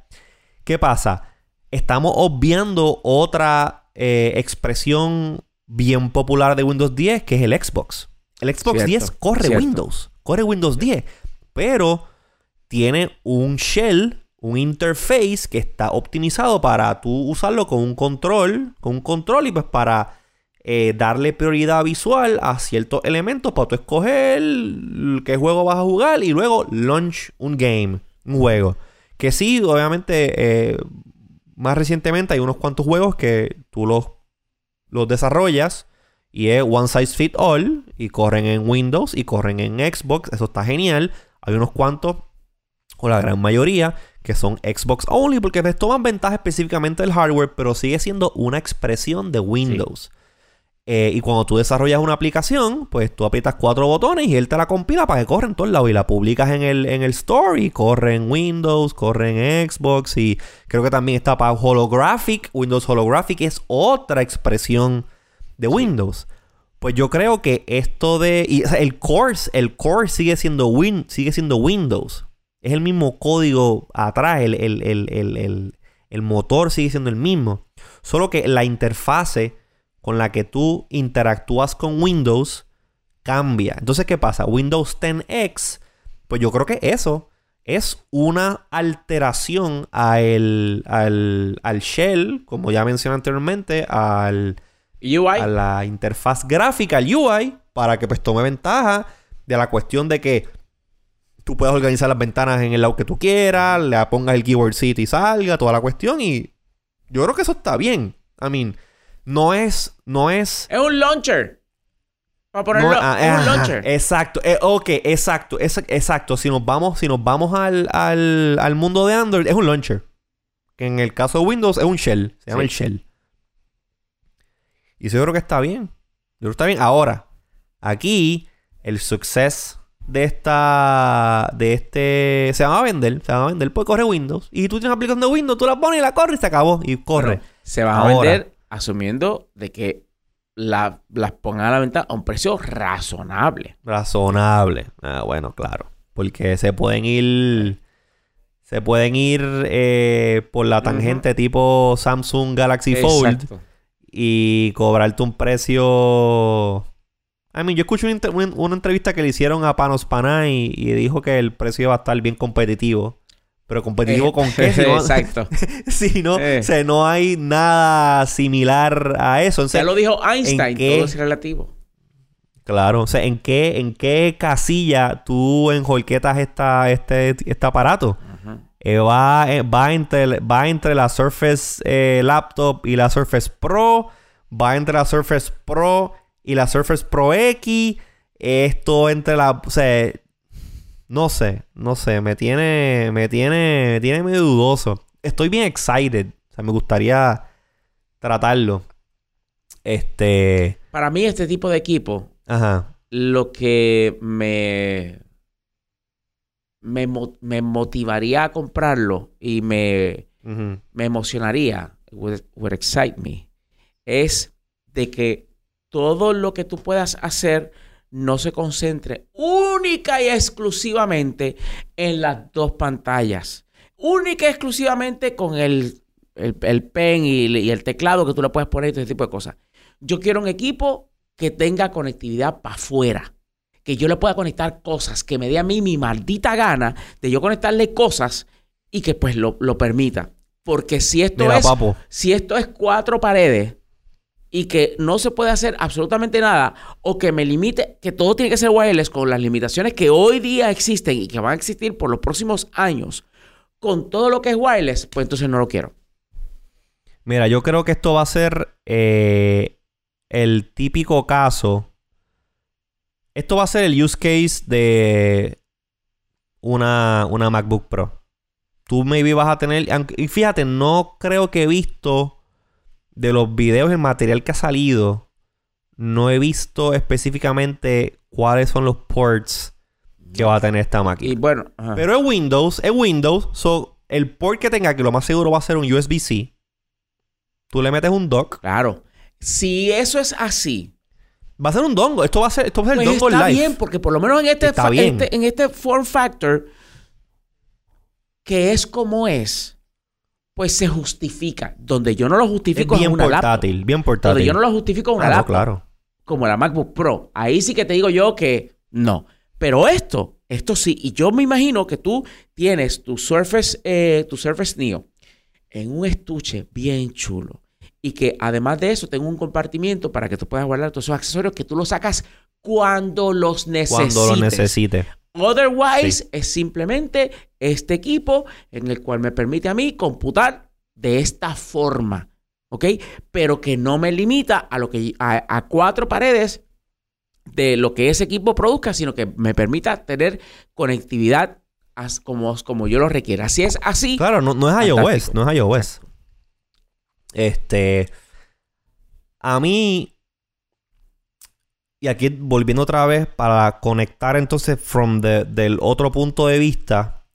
¿Qué pasa? Estamos obviando otra eh, expresión bien popular de Windows 10, que es el Xbox. El Xbox 10 corre Windows, corre Windows 10, pero tiene un shell, un interface que está optimizado para tú usarlo con un control, con un control y pues para eh, darle prioridad visual a ciertos elementos para tú escoger qué juego vas a jugar y luego launch un game, un juego. Que sí, obviamente, eh, más recientemente hay unos cuantos juegos que tú los, los desarrollas y es one size fit all y corren en Windows y corren en Xbox, eso está genial. Hay unos cuantos, o la gran mayoría, que son Xbox only porque les toman ventaja específicamente del hardware, pero sigue siendo una expresión de Windows. Eh, y cuando tú desarrollas una aplicación, pues tú aprietas cuatro botones y él te la compila para que corra en todos lados. Y la publicas en el, en el store y corre en Windows, corre en Xbox. Y creo que también está para Holographic. Windows Holographic es otra expresión de Windows. Pues yo creo que esto de. Y, el core, el core sigue siendo, win, sigue siendo Windows. Es el mismo código atrás. El, el, el motor sigue siendo el mismo. Solo que la interfase con la que tú interactúas con Windows cambia. Entonces, ¿qué pasa? Windows 10X, pues yo creo que eso es una alteración al, al, shell, como ya mencioné anteriormente, al, UI. a la interfaz gráfica, al UI, para que pues tome ventaja de la cuestión de que tú puedas organizar las ventanas en el lado que tú quieras, le pongas el keyword seat y salga, toda la cuestión. Y yo creo que eso está bien. I mean, no es, no es. Es un launcher. Para ponerlo No, ah, en un ajá, launcher. Exacto, eh, ok, exacto, es- exacto. Si nos vamos, si nos vamos al, al, al mundo de Android, es un launcher. Que en el caso de Windows es un shell. Se llama Sí. el shell. Y eso yo creo que está bien. Yo creo que está bien. Ahora, aquí, el success de esta. de este. Se va a vender. Se va a vender. Pues corre Windows. Y tú tienes una aplicación de Windows, tú la pones y la corres y se acabó. Y corre. Se van a vender asumiendo de que la- las pongan a la venta a un precio razonable. Razonable. Ah, bueno, claro. Porque se pueden ir. Se pueden ir eh, por la tangente tipo Samsung Galaxy Fold y cobrarte un precio. I mean, yo escuché una, inter- una- una entrevista que le hicieron a Panos Panay y, y dijo que el precio iba a estar bien competitivo. Pero competitivo Eh, con qué? Si no, Exacto. si no, Eh. o sea, no hay nada similar a eso. O sea, Ya lo dijo Einstein, qué? todo es relativo. Claro, o sea, ¿en qué, en qué casilla tú enjolquetas esta, este, este aparato? Eh, va, eh, va, entre, va entre la Surface Laptop y la Surface Pro. Va entre la Surface Pro y la Surface Pro X. Esto entre la... O sea, no sé, no sé. Me tiene, me tiene, me tiene medio dudoso. Estoy bien excited. O sea, me gustaría tratarlo. Este... Para mí, este tipo de equipo, Ajá. lo que me, me, me motivaría a comprarlo y me, me emocionaría, would, would excite me, es de que todo lo que tú puedas hacer no se concentre única y exclusivamente en las dos pantallas. Única y exclusivamente con el, el, el pen y, y el teclado que tú le puedes poner y todo ese tipo de cosas. Yo quiero un equipo que tenga conectividad para afuera. Que yo le pueda conectar cosas, que me dé a mí mi maldita gana de yo conectarle cosas y que pues lo, lo permita. Porque si esto Mira, es papo. si esto es cuatro paredes y que no se puede hacer absolutamente nada o que me limite, que todo tiene que ser wireless con las limitaciones que hoy día existen y que van a existir por los próximos años, con todo lo que es wireless, pues entonces no lo quiero. Mira, yo creo que esto va a ser eh, el típico caso. Esto va a ser el use case de una, una MacBook Pro. Tú maybe vas a tener. Y fíjate, no creo que he visto de los videos, el material que ha salido. No he visto específicamente cuáles son los ports que va a tener esta máquina. Y bueno, ajá. Pero es Windows, es Windows. So, el port que tenga, que lo más seguro va a ser un USB-C. Tú le metes un dock. claro, si eso es así, Va a ser un dongle. Esto va a ser, esto va a ser pues está live. bien, porque por lo menos en este, este- en este form factor, que es como es, pues se justifica. Donde yo no lo Es justifico en bien una laptop. portátil, bien portátil. Donde yo no lo justifico en una Ah, laptop. claro. como la MacBook Pro. Ahí sí que te digo yo que no. Pero esto, esto sí. Y yo me imagino que tú tienes tu Surface, eh, tu Surface Neo en un estuche bien chulo. Y que además de eso tenga un compartimiento para que tú puedas guardar todos esos accesorios que tú los sacas cuando los necesites. Cuando lo necesite. Otherwise, Sí. es simplemente este equipo en el cual me permite a mí computar de esta forma. ¿Ok? Pero que no me limita a lo que a, a cuatro paredes de lo que ese equipo produzca, sino que me permita tener conectividad as- como, como yo lo requiera. Si es así, Claro, no, no es iOS. Fantástico. No es iOS. Este. A mí. Y aquí volviendo otra vez para conectar entonces from the- del otro punto de vista.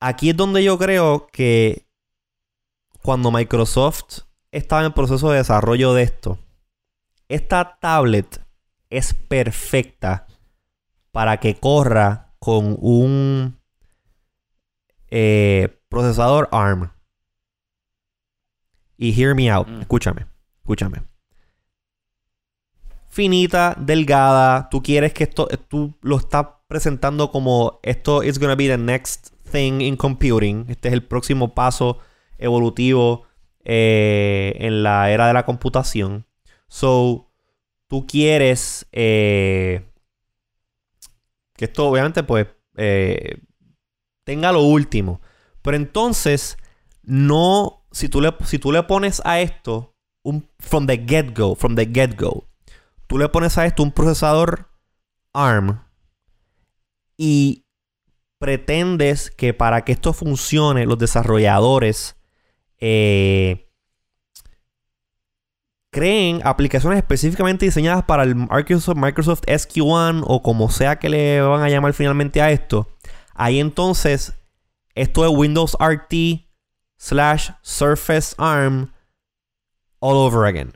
Aquí es donde yo creo que cuando Microsoft estaba en proceso de desarrollo de esto, esta tablet es perfecta para que corra con un eh, procesador ARM. Y hear me out. Mm. Escúchame. Escúchame. Finita, delgada. Tú quieres que esto. Tú lo estás presentando como esto is gonna be the next thing in computing. Este es el próximo paso evolutivo eh, en la era de la computación. So, tú quieres eh, que esto obviamente pues eh, tenga lo último. Pero entonces, no, si tú le, si tú le pones a esto from the get-go, from the get-go, tú le pones a esto un procesador ARM y pretendes que para que esto funcione, los desarrolladores eh, creen aplicaciones específicamente diseñadas para el Microsoft, Microsoft SQ1 o como sea que le van a llamar finalmente a esto. Ahí entonces, esto es Windows RT slash Surface ARM all over again.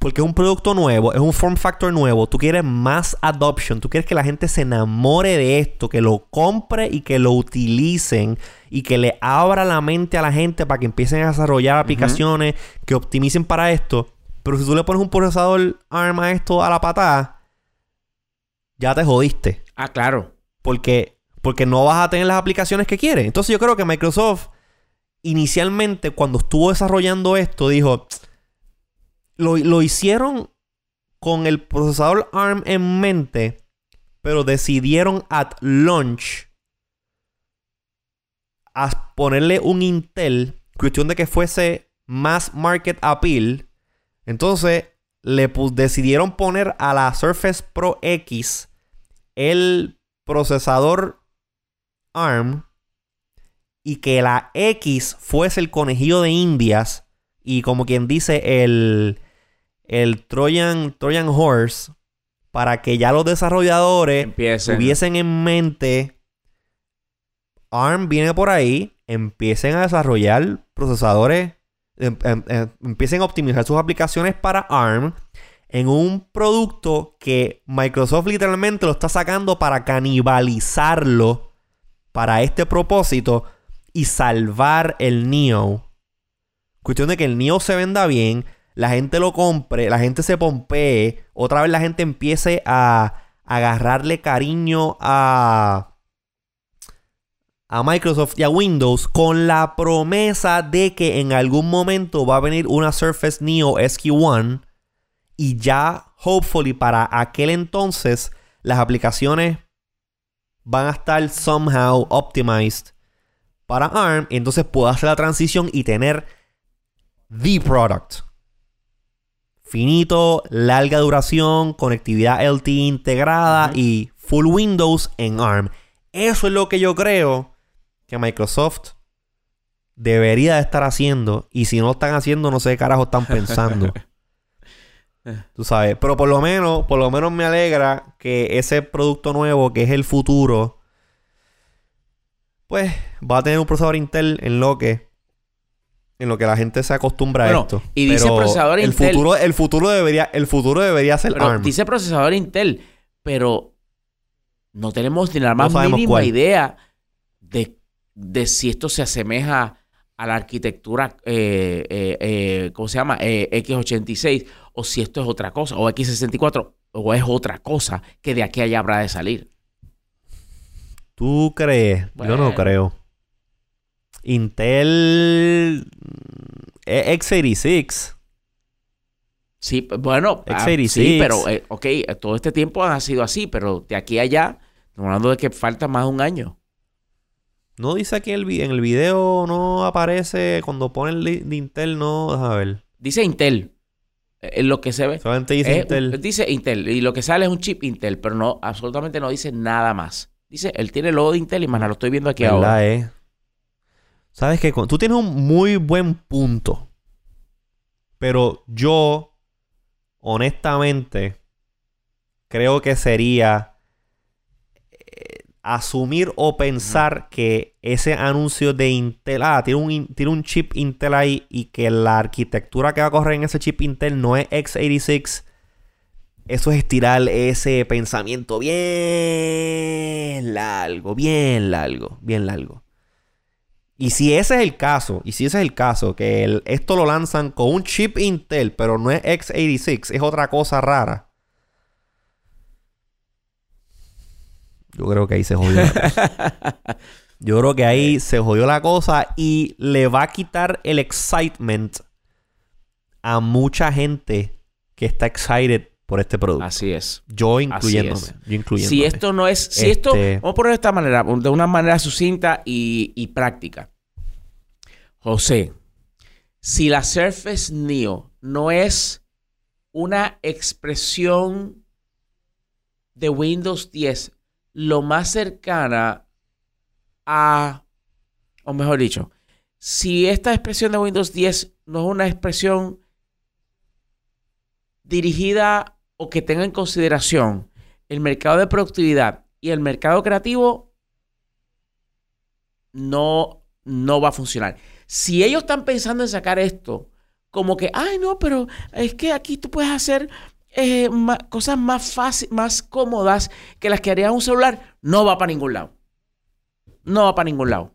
Porque es un producto nuevo, es un form factor nuevo. Tú quieres más adoption. Tú quieres que la gente se enamore de esto, que lo compre y que lo utilicen y que le abra la mente a la gente para que empiecen a desarrollar aplicaciones que optimicen para esto. Pero si tú le pones un procesador ARM a esto a la patada, ya te jodiste. Ah, claro. Porque, porque no vas a tener las aplicaciones que quieres. Entonces yo creo que Microsoft inicialmente cuando estuvo desarrollando esto dijo lo, hicieron con el procesador ARM en mente, pero decidieron at launch a ponerle un Intel, cuestión de que fuese más market appeal. Entonces le decidieron poner a la Surface Pro X el procesador ARM y que la X fuese el conejillo de Indias y como quien dice el el Trojan, Trojan Horse para que ya los desarrolladores tuviesen en mente ARM viene por ahí, empiecen a desarrollar procesadores, em, em, em, empiecen a optimizar sus aplicaciones para ARM en un producto que Microsoft literalmente lo está sacando para canibalizarlo para este propósito y salvar el Neo. Cuestión de que el Neo se venda bien, la gente lo compre, la gente se pompee, otra vez la gente empiece a, agarrarle cariño a, a Microsoft y a Windows con la promesa de que en algún momento va a venir una Surface Neo SQ1 y ya, hopefully, para aquel entonces las aplicaciones van a estar somehow optimized para ARM y entonces puedo hacer la transición y tener the product finito, larga duración, conectividad LTE integrada y full Windows en ARM. Eso es lo que yo creo que Microsoft debería de estar haciendo. Y si no lo están haciendo, no sé qué carajo están pensando. Tú sabes. Pero por lo menos, por lo menos me alegra que ese producto nuevo, que es el futuro, pues va a tener un procesador Intel en lo que en lo que la gente se acostumbra a esto. Y dice procesador el Intel. Futuro, el futuro debería, el futuro debería ser ARM. Dice procesador Intel, pero no tenemos ni la más mínima idea de, de, si esto se asemeja a la arquitectura, eh, eh, eh, ¿cómo se llama? X86, o si esto es otra cosa, o X64, o es otra cosa que de aquí allá habrá de salir. ¿Tú crees? Yo no creo. Intel eh, x86. Sí, bueno, ah, x86. sí, pero, eh, ok, todo este tiempo ha sido así, pero de aquí a allá, estamos hablando de que falta más de un año. No dice aquí en el, en el video, no aparece, cuando pone el de Intel, no, déjame ver. Dice Intel. Eh, lo que se ve. Solamente dice Intel. Dice Intel. Y lo que sale es un chip Intel, pero no, absolutamente no dice nada más. Dice, él tiene el logo de Intel y más lo estoy viendo aquí ahora. Eh? Sabes que tú tienes un muy buen punto. Pero yo, honestamente, creo que sería eh, asumir o pensar que ese anuncio de Intel, ah, tiene un, tiene un chip Intel ahí y que la arquitectura que va a correr en ese chip Intel no es x86. Eso es estirar ese pensamiento bien largo, bien largo, bien largo. Y si ese es el caso, y si ese es el caso, que esto lo lanzan con un chip Intel, pero no es x86, es otra cosa rara. Yo creo que ahí se jodió la cosa. Yo creo que ahí se jodió la cosa y le va a quitar el excitement a mucha gente que está excited por este producto. Así es. Yo incluyéndome. Yo incluyéndome. Si esto no es... Si esto... Este vamos a ponerlo de esta manera. De una manera sucinta y, práctica. José, si la Surface Neo no es una expresión de Windows 10 lo más cercana a, o mejor dicho, si esta expresión de Windows 10 no es una expresión dirigida o que tenga en consideración el mercado de productividad y el mercado creativo, no, no va a funcionar. Si ellos están pensando en sacar esto, como que, ay, no, pero es que aquí tú puedes hacer eh, cosas más fáciles, más cómodas que las que haría un celular, no va para ningún lado. No va para ningún lado.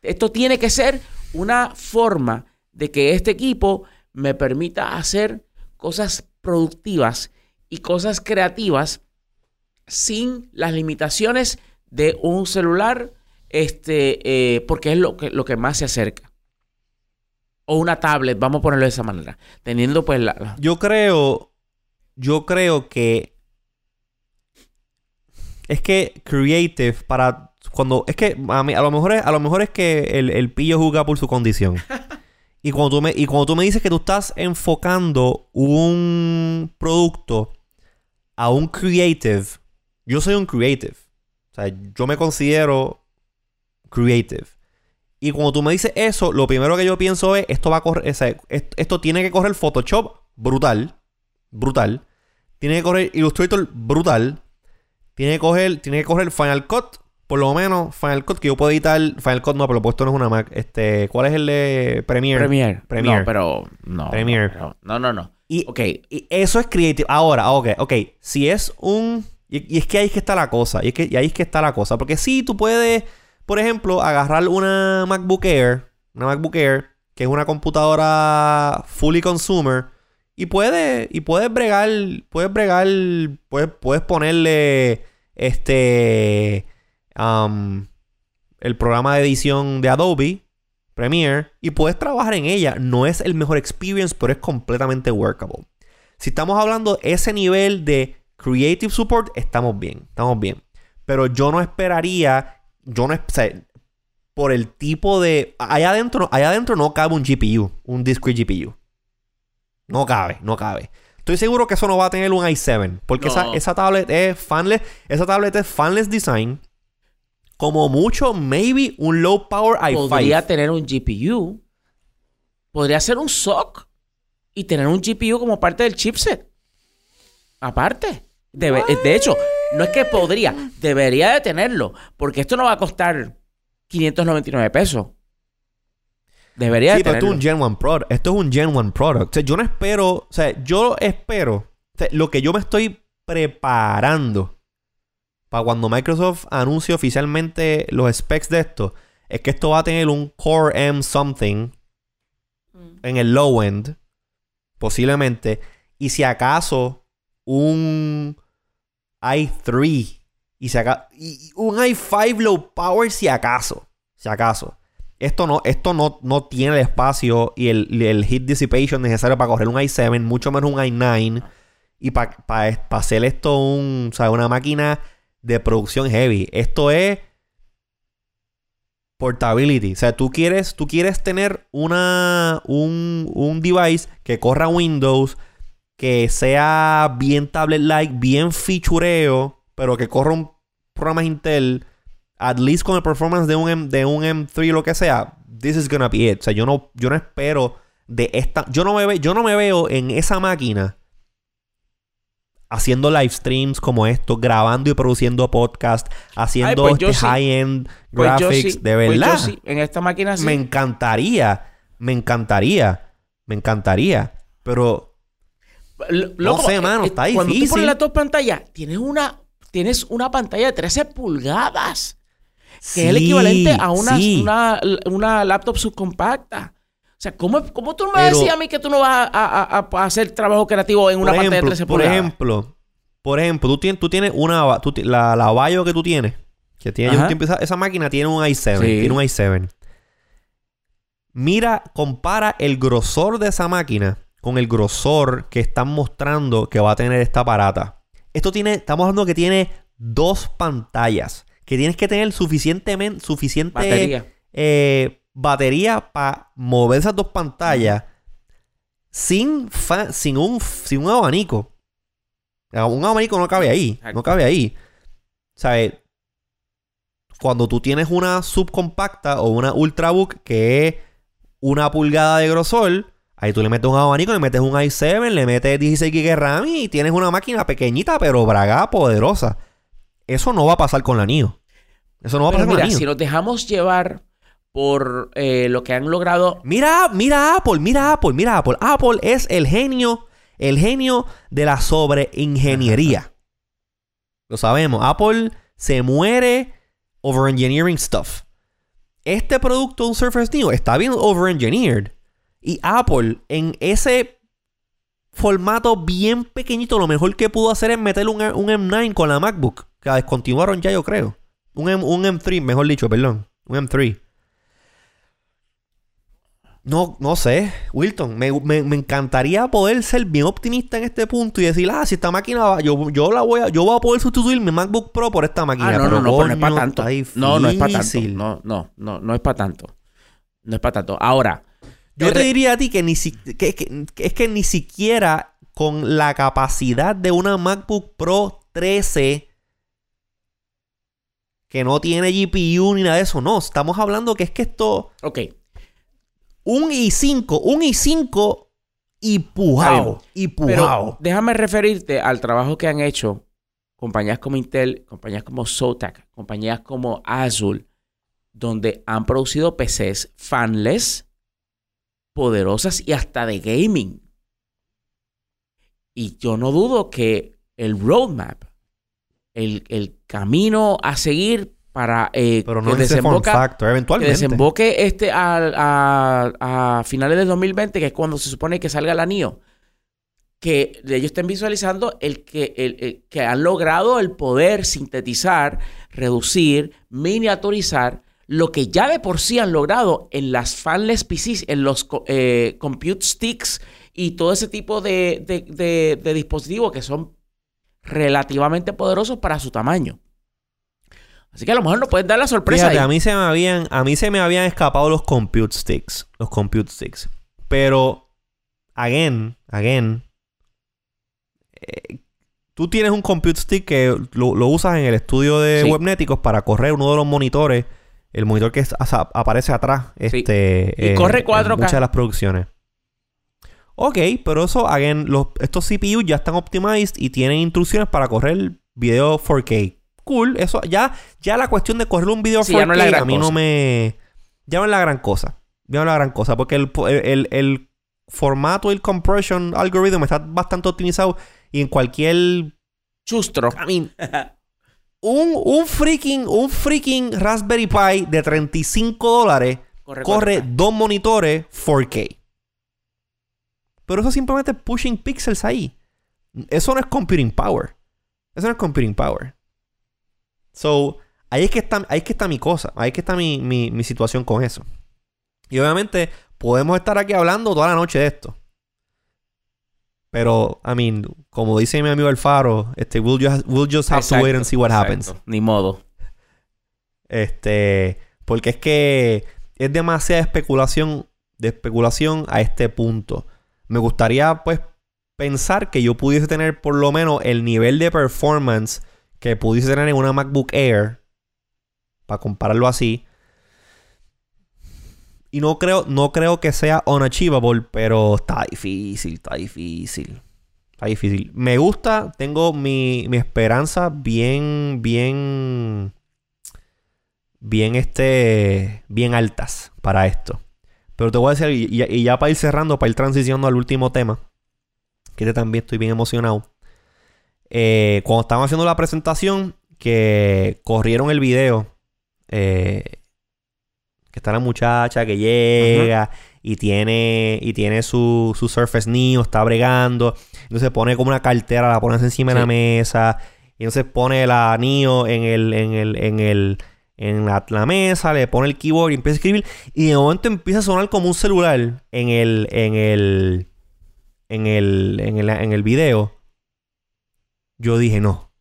Esto tiene que ser una forma de que este equipo me permita hacer cosas productivas y cosas creativas sin las limitaciones de un celular, este, eh, porque es lo que, lo que más se acerca. O una tablet, vamos a ponerlo de esa manera. Teniendo pues la... Yo creo, yo creo que es que Creative para cuando es que a, mí, a lo mejor es, a lo mejor es que el, el pillo juzga por su condición. y cuando tú me y cuando tú me dices que tú estás enfocando un producto a un creative, yo soy un creative. O sea, yo me considero creative. Y cuando tú me dices eso, lo primero que yo pienso es, esto va a correr, esto tiene que correr Photoshop brutal, brutal. Tiene que correr Illustrator brutal. Tiene que coger, tiene que correr Final Cut, por lo menos Final Cut que yo puedo editar, Final Cut no, pero puesto no es una Mac. Este, ¿cuál es el de Premiere? Premiere. Premiere. No, pero no. Premiere. No, no, no. Y, okay. y eso es creative. Ahora, ok, ok. Si es un y, es que ahí es que está la cosa. Y, es que, y ahí es que está la cosa. Porque sí, tú puedes, por ejemplo, agarrar una MacBook Air. Una MacBook Air. Que es una computadora fully consumer. Y puedes, y puedes bregar, puedes bregar, puedes, puedes ponerle este, um, el programa de edición de Adobe Premiere y puedes trabajar en ella. No es el mejor experience, pero es completamente workable. Si estamos hablando de ese nivel de Creative Support, estamos bien, estamos bien. Pero yo no esperaría, yo no, o por el tipo de... Allá adentro, allá adentro no cabe un GPU, un discrete GPU. No cabe, no cabe. Estoy seguro que eso no va a tener un i7, porque esa, esa tablet es fanless, esa tablet es fanless design. Como mucho, maybe un low power i5. Podría tener un GPU. Podría ser un SOC y tener un GPU como parte del chipset. Aparte. de hecho, no es que podría, debería de tenerlo, porque esto no va a costar 599 pesos. Debería de tenerlo. esto es un Gen 1 product. Esto es un Gen 1 product. O sea, yo no espero, o sea, yo espero, o sea, lo que yo me estoy preparando para cuando Microsoft anuncie oficialmente los specs de esto, es que esto va a tener un Core M something mm. en el low end, posiblemente, y si acaso un i3 y, si y un i5 low power si acaso, si acaso. Esto no, esto no, no tiene el espacio y el, el, heat dissipation necesario para correr un i7, mucho menos un i9. Y para hacer esto un, o sea, una máquina de producción heavy. Esto es portability. O sea, tú quieres, tú quieres tener una, un, un device que corra Windows, que sea bien tablet-like, bien featureo, pero que corra un programa Intel, at least con el performance de un, M, de un M3 o lo que sea, this is gonna be it. O sea, yo no, yo no espero de esta. Yo no me, ve, yo no me veo en esa máquina haciendo live streams como esto, grabando y produciendo podcast, haciendo pues este high-end pues graphics, de pues verdad. En esta máquina sí. Me encantaría, me encantaría, me encantaría, pero no sé, mano, eh, está difícil. Cuando tú pones las dos pantallas, tienes una, tienes una pantalla de 13 pulgadas. Que es el equivalente a una, una, laptop subcompacta. O sea, ¿cómo, cómo tú me vas a mí que tú no vas a, hacer trabajo creativo en una pantalla de 13 pulgadas? Por ejemplo, por ejemplo, tú tienes, tú tienes una... la, la Bayo que tú tienes, que tiene esa, esa, máquina tiene un i7, tiene un i7. Mira, compara el grosor de esa máquina con el grosor que están mostrando que va a tener esta aparata. Esto tiene, estamos hablando que tiene dos pantallas. Que tienes que tener suficientemente, suficiente batería, eh, batería para mover esas dos pantallas sin, sin, un, sin un abanico. Un abanico no cabe ahí. Exacto. No cabe ahí. ¿Sabes? Cuando tú tienes una subcompacta o una ultrabook que es una pulgada de grosor, ahí tú le metes un abanico, le metes un i7, le metes 16 GB de RAM y tienes una máquina pequeñita pero bragada, poderosa. Eso no va a pasar con la NIO. Eso no va a pasar con la NIO. si nos dejamos llevar por eh, lo que han logrado. Mira, mira Apple, mira Apple, mira Apple. Apple es el genio, el genio de la sobreingeniería. Lo sabemos. Apple se muere overengineering stuff. Este producto, un Surface Neo, está bien overengineered. Y Apple, en ese formato bien pequeñito, lo mejor que pudo hacer es meterle un, un M9 con la MacBook. Que la descontinuaron ya, yo creo. Un, M- un M3, mejor dicho, perdón. Un M3. No, no sé, Wilton. Me, me- me encantaría poder ser bien optimista en este punto y decir, ah, si esta máquina va, yo, yo la voy a, yo voy a poder sustituir mi MacBook Pro por esta máquina. Ah, no, Pero, no, no, pero no es para tanto. No, no es para tanto. No, no, no, no es para tanto. No es para tanto. Ahora, Yo te diría a ti que ni si- que, que- que es que ni siquiera con la capacidad de una MacBook Pro 13 que no tiene GPU ni nada de eso, no, estamos hablando que es que esto Ok. Un i5, un i5 y pujao, y Pero pujao. déjame referirte al trabajo que han hecho compañías como Intel, compañías como Zotac, compañías como Azul, donde han producido PCs fanless, poderosas y hasta de gaming. Y yo no dudo que el roadmap, el, el camino a seguir para eh, Pero no que desemboca factor, que eventualmente. desemboque este a, a finales del 2020, que es cuando se supone que salga la NIO, que ellos estén visualizando el que, el, el- que han logrado el poder sintetizar, reducir, miniaturizar lo que ya de por sí han logrado en las fanless PCs, en los eh, compute sticks y todo ese tipo de, de- de- de dispositivos que son relativamente poderosos para su tamaño. Así que a lo mejor nos pueden dar la sorpresa. Fíjate, ahí. a mí se me habían, a mí se me habían escapado los compute sticks, los compute sticks. Pero again, again, eh, tú tienes un compute stick que lo, lo usas en el estudio de Sí. webnéticos para correr uno de los monitores, el monitor que es- o sea, aparece atrás, Sí. este, Y corre 4K. en muchas de las producciones. Ok, pero eso, again, los, estos CPU ya están optimized y tienen instrucciones para correr video 4K. Cool, eso ya, ya la cuestión de correr un video Sí, 4K ya no es la gran a mí no me. Ya no es la gran cosa. Ya no es la gran cosa. Porque el, el, el- formato y el compression algorithm está bastante optimizado. Y en cualquier. Chustro. I mean, un, un freaking. Un freaking Raspberry Pi de 35 dólares Corre, corre 4K. dos monitores 4K. Pero eso simplemente es pushing pixels ahí. Eso no es computing power. Eso no es computing power. So, ahí es que está, ahí es que está mi cosa. Ahí es que está mi, mi- mi situación con eso. Y obviamente podemos estar aquí hablando toda la noche de esto. Pero, I mean, como dice mi amigo Alfaro, este, we'll just, we'll just have to wait and see what happens. Ni modo. Este, porque es que es demasiada especulación, de especulación a este punto. Me gustaría, pues, pensar que yo pudiese tener por lo menos el nivel de performance que pudiese tener en una MacBook Air, para compararlo así. Y no creo, no creo que sea unachievable, pero está difícil, está difícil. Está difícil. Me gusta, tengo mi, mi esperanza bien, bien bien este bien altas para esto. Pero te voy a decir, y, ya para ir cerrando, para ir transicionando al último tema, que este también estoy bien emocionado. Eh, cuando estaban haciendo la presentación, que corrieron el video, eh, que está la muchacha que llega y tiene y tiene su, su Surface Neo, está bregando, entonces pone como una cartera, la pones encima de la mesa, y entonces pone la Neo en el, en el, en el, en la, la mesa, le pone el keyboard y empieza a escribir. Y de momento empieza a sonar como un celular en el, en el, en el, en el, en el video. Yo dije, no,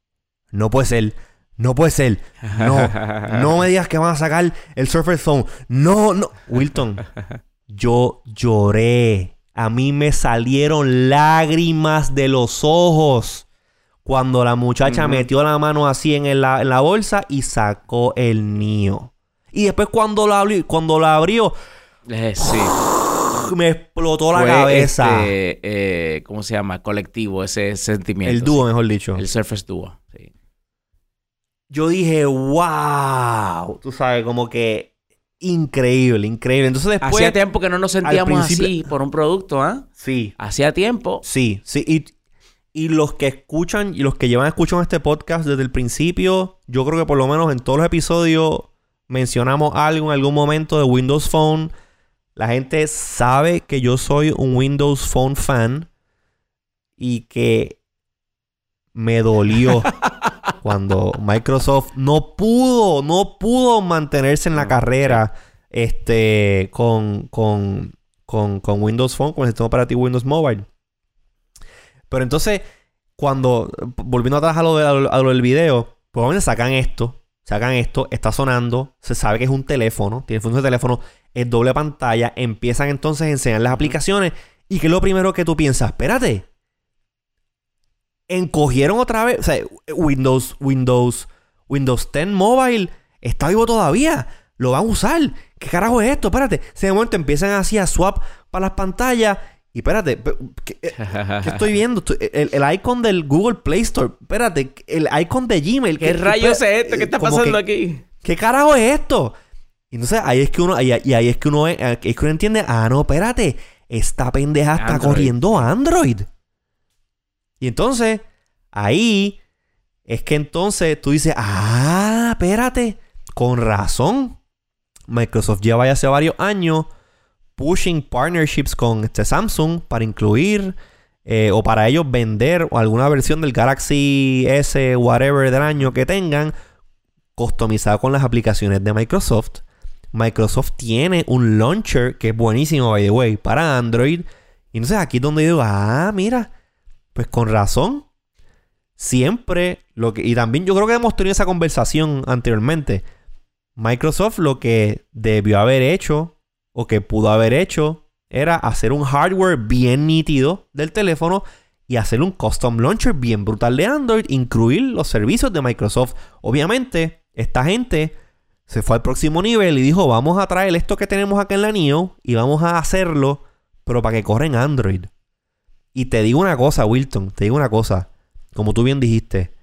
no puede ser, no puede ser. No, no me digas que van a sacar el Surface Phone. No, no. Wilton, yo lloré A mí me salieron lágrimas de los ojos cuando la muchacha metió la mano así en la, en la, bolsa y sacó el niño. Y después cuando la, abrió, cuando la abrió, eh, sí. Me explotó la cabeza. Este, eh, ¿Cómo se llama? Colectivo, ese sentimiento. El dúo, mejor dicho. El Surface Duo, sí. Yo dije, wow. Tú sabes, como que increíble, increíble. Entonces después... Hacía tiempo que no nos sentíamos así por un producto, ¿ah? Sí. Hacía tiempo. Sí, sí. Y, y, los que escuchan y los que llevan escuchando este podcast desde el principio, yo creo que por lo menos en todos los episodios mencionamos algo en algún momento de Windows Phone. La gente sabe que yo soy un Windows Phone fan y que me dolió cuando Microsoft no pudo, no pudo mantenerse en la carrera este, con, con, con, con Windows Phone, con el sistema operativo Windows Mobile. Pero entonces, cuando, volviendo atrás a lo, a lo del video, pues sacan esto, sacan esto, está sonando, se sabe que es un teléfono, tiene función de teléfono, es doble pantalla, empiezan entonces a enseñar las aplicaciones y que es lo primero que tú piensas, espérate, encogieron otra vez. O sea, Windows, Windows, Windows 10 Mobile está vivo todavía. Lo van a usar. ¿Qué carajo es esto? Espérate. Ese momento empiezan así a swap para las pantallas. Y espérate, ¿qué, eh, estoy viendo? El, el, icon del Google Play Store. Espérate, el icon de Gmail. ¿Qué, rayos es esto? ¿Qué está pasando aquí? ¿Qué carajo es esto? Y entonces ahí es que uno, y ahí es que uno, es que uno entiende, ah, no, espérate, esta pendeja está corriendo Android. Y entonces, ahí es que entonces tú dices, ah, espérate, con razón. Microsoft lleva ya hace varios años pushing partnerships con este Samsung para incluir eh, o para ellos vender alguna versión del Galaxy S, whatever del año que tengan, customizada con las aplicaciones de Microsoft. Microsoft tiene un launcher que es buenísimo, by the way, para Android. Y entonces aquí es donde digo, ah, mira, pues con razón. Siempre lo que. Y también yo creo que hemos tenido esa conversación anteriormente. Microsoft lo que debió haber hecho o que pudo haber hecho era hacer un hardware bien nítido del teléfono y hacer un custom launcher bien brutal de Android, incluir los servicios de Microsoft. Obviamente, esta gente se fue al próximo nivel y dijo, vamos a traer esto que tenemos acá en la NIO y vamos a hacerlo, pero para que corra en Android. Y te digo una cosa, Wilton, te digo una cosa. Como tú bien dijiste,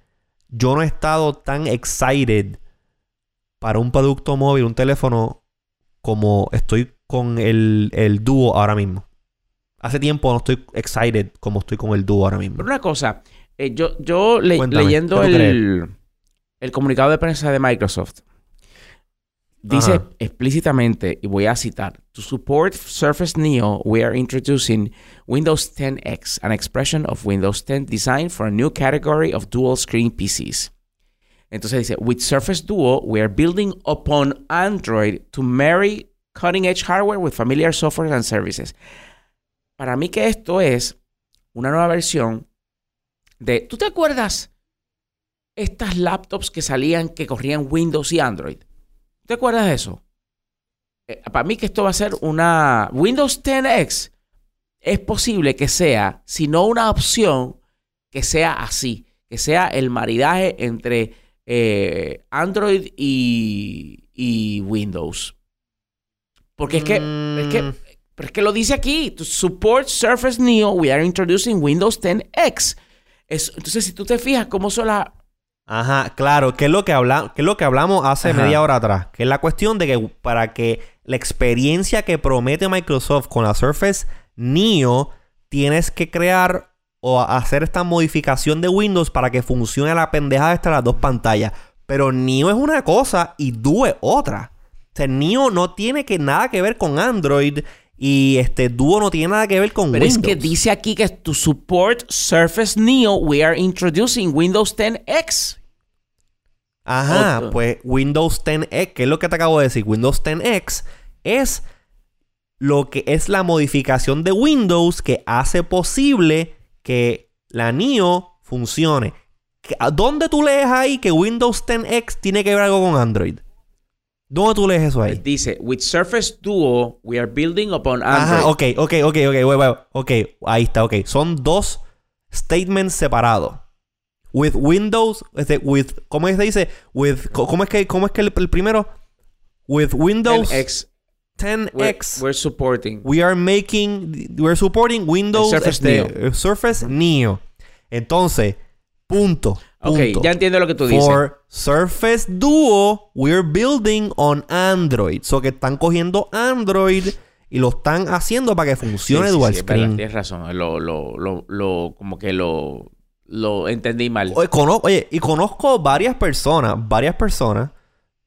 yo no he estado tan excited para un producto móvil, un teléfono, como estoy con el, el dúo ahora mismo. Hace tiempo no estoy excited como estoy con el dúo ahora mismo. Pero una cosa, eh, yo, yo leyendo el, el comunicado de prensa de Microsoft, Dice explícitamente, y voy a citar, To support Surface Neo, we are introducing Windows 10X, an expression of Windows 10 design for a new category of dual screen PCs. Entonces dice, with Surface Duo, we are building upon Android to marry cutting edge hardware with familiar software and services. Para mí que esto es una nueva versión de, ¿tú te acuerdas estas laptops que salían que corrían Windows y Android? ¿Te acuerdas de eso? Eh, para mí que esto va a ser una Windows 10X. Es posible que sea, si no una opción, que sea así, que sea el maridaje entre eh, Android y, Windows. Porque es que, es que, mm. es que lo dice aquí, to support Surface Neo, we are introducing Windows 10X. entonces, si tú te fijas cómo son las Ajá, claro, que es lo que, habla, que es lo que hablamos hace media hora atrás. Que es la cuestión de que para que la experiencia que promete Microsoft con la Surface Neo, tienes que crear o hacer esta modificación de Windows para que funcione la pendejada de las dos pantallas. Pero Neo es una cosa y Duo es otra. O sea, Neo no tiene que nada que ver con Android y este Duo no tiene nada que ver con Pero es que dice aquí que to support Surface Neo, we are introducing Windows 10X. Ajá, pues Windows 10X, que es lo que te acabo de decir, Windows 10X es lo que es la modificación de Windows que hace posible que la Neo funcione. ¿Dónde tú lees ahí que Windows 10X tiene que ver algo con Android? ¿Dónde tú lees eso ahí? Dice, with Surface Duo, we are building upon Android. Ajá, ok, ok, ok, ok, wait, wait, ok, ahí está, ok. Son dos statements separados. With Windows, este, with, ¿cómo es que se dice? With, ¿cómo es que, cómo es que el, el primero? With Windows 10X, 10X, we're, we're supporting. we are making, we're supporting Windows El Surface este, Neo. Surface Neo. Entonces, punto. Ok, punto. ya entiendo lo que tú dices. For Surface Duo, we're building on Android. So que están cogiendo Android y lo están haciendo para que funcione Sí, sí, dual sí, screen. tienes razón. Lo, lo, lo, lo, como que lo, lo entendí mal. Oye, y conozco varias personas, varias personas.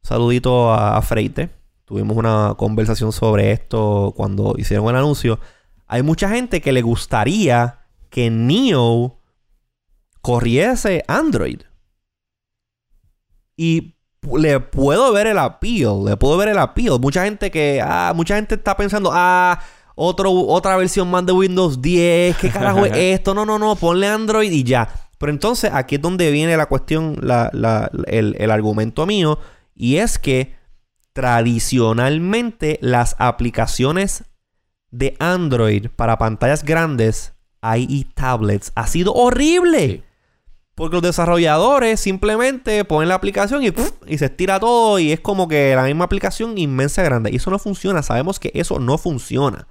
Saludito a, a Freite. Tuvimos una conversación sobre esto cuando hicieron el anuncio. Hay mucha gente que le gustaría que Neo corriese Android. Y le puedo ver el appeal, le puedo ver el appeal. Mucha gente que, ah, mucha gente está pensando, ah, otro, otra versión más de Windows 10, ¿qué carajo es esto? No, no, no, ponle Android y ya. Pero entonces aquí es donde viene la cuestión, la- la- el, el argumento mío, y es que tradicionalmente las aplicaciones de Android para pantallas grandes, i.e. tablets, ha sido horrible. Porque los desarrolladores simplemente ponen la aplicación y, ¡puf! y se estira todo y es como que la misma aplicación inmensa grande. Y eso no funciona. Sabemos que eso no funciona.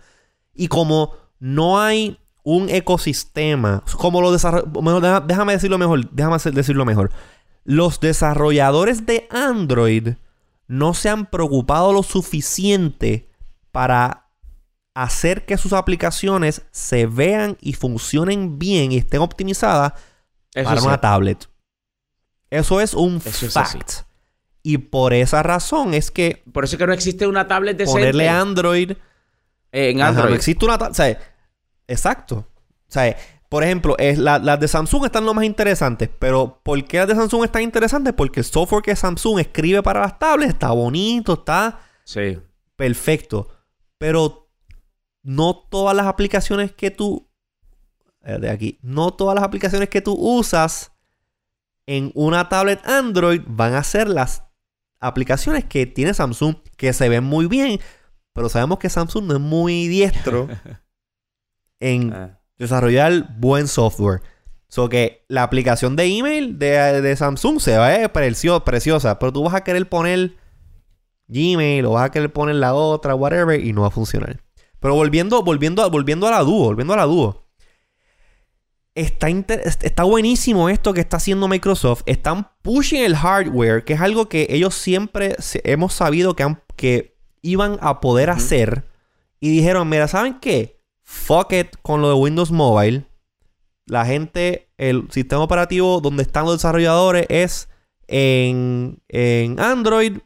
Y como no hay un ecosistema, como los desarrolladores... Déjame decirlo mejor. Déjame decirlo mejor. Los desarrolladores de Android no se han preocupado lo suficiente para hacer que sus aplicaciones se vean y funcionen bien y estén optimizadas Eso para sí. una tablet. Eso es un Eso es así. fact. y por esa razón es que Por eso es que no existe una tablet decente ponerle Android. eh, en Ajá, Android. no existe una tablet. O sea, exacto. O sea, por ejemplo, es la- las de Samsung están lo más interesantes. Pero ¿por qué las de Samsung están interesantes? Porque el software que Samsung escribe para las tablets está bonito, está Sí. perfecto. Pero no todas las aplicaciones que tú. Eh, De aquí. No todas las aplicaciones que tú usas en una tablet Android van a ser las aplicaciones que tiene Samsung, que se ven muy bien. Pero sabemos que Samsung no es muy diestro en Ah. desarrollar buen software. So que la aplicación de email de, de Samsung se ve precio- preciosa, pero tú vas a querer poner Gmail o vas a querer poner la otra, whatever, y no va a funcionar. Pero volviendo, volviendo, volviendo a la dúo, volviendo a la dúo. Está, está buenísimo esto que está haciendo Microsoft. Están pushing el hardware, que es algo que ellos siempre hemos sabido que, han- que iban a poder hacer. Y dijeron, mira, ¿saben qué? Fuck it con lo de Windows Mobile. La gente, el sistema operativo donde están los desarrolladores es en, en Android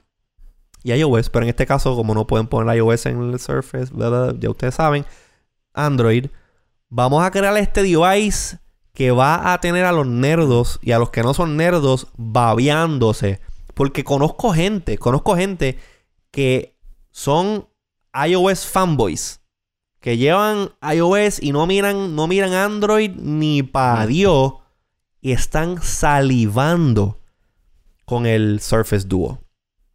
y iOS. Pero en este caso, como no pueden poner iOS en el Surface, ya ustedes saben, Android. Vamos a crear este device que va a tener a los nerdos y a los que no son nerdos babeándose. Porque conozco gente, conozco gente que son iOS fanboys. Que llevan iOS y no miran, no miran Android ni para Dios. Y están salivando con el Surface Duo.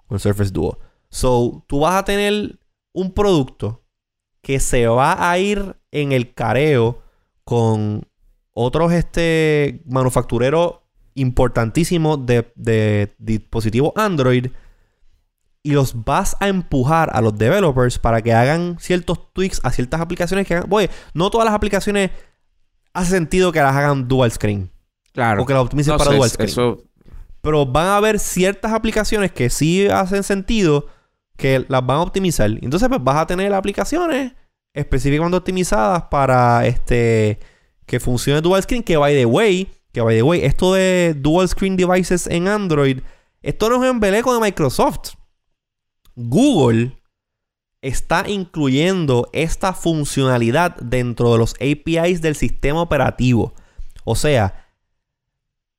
Con el Surface Duo. So, tú vas a tener un producto que se va a ir en el careo con otros este, manufactureros importantísimos de, de dispositivos Android y los vas a empujar a los developers para que hagan ciertos tweaks a ciertas aplicaciones que hagan. Oye, no todas las aplicaciones hace sentido que las hagan dual screen Claro. o que las optimicen No para sé, dual screen. Eso, Pero van a haber ciertas aplicaciones que sí hacen sentido que las van a optimizar. Entonces, pues vas a tener aplicaciones específicamente optimizadas para este que funcione dual screen. Que by the way, que by the way, esto de dual screen devices en Android, esto no es un embeleco de Microsoft. Google está incluyendo esta funcionalidad dentro de los APIs del sistema operativo. O sea,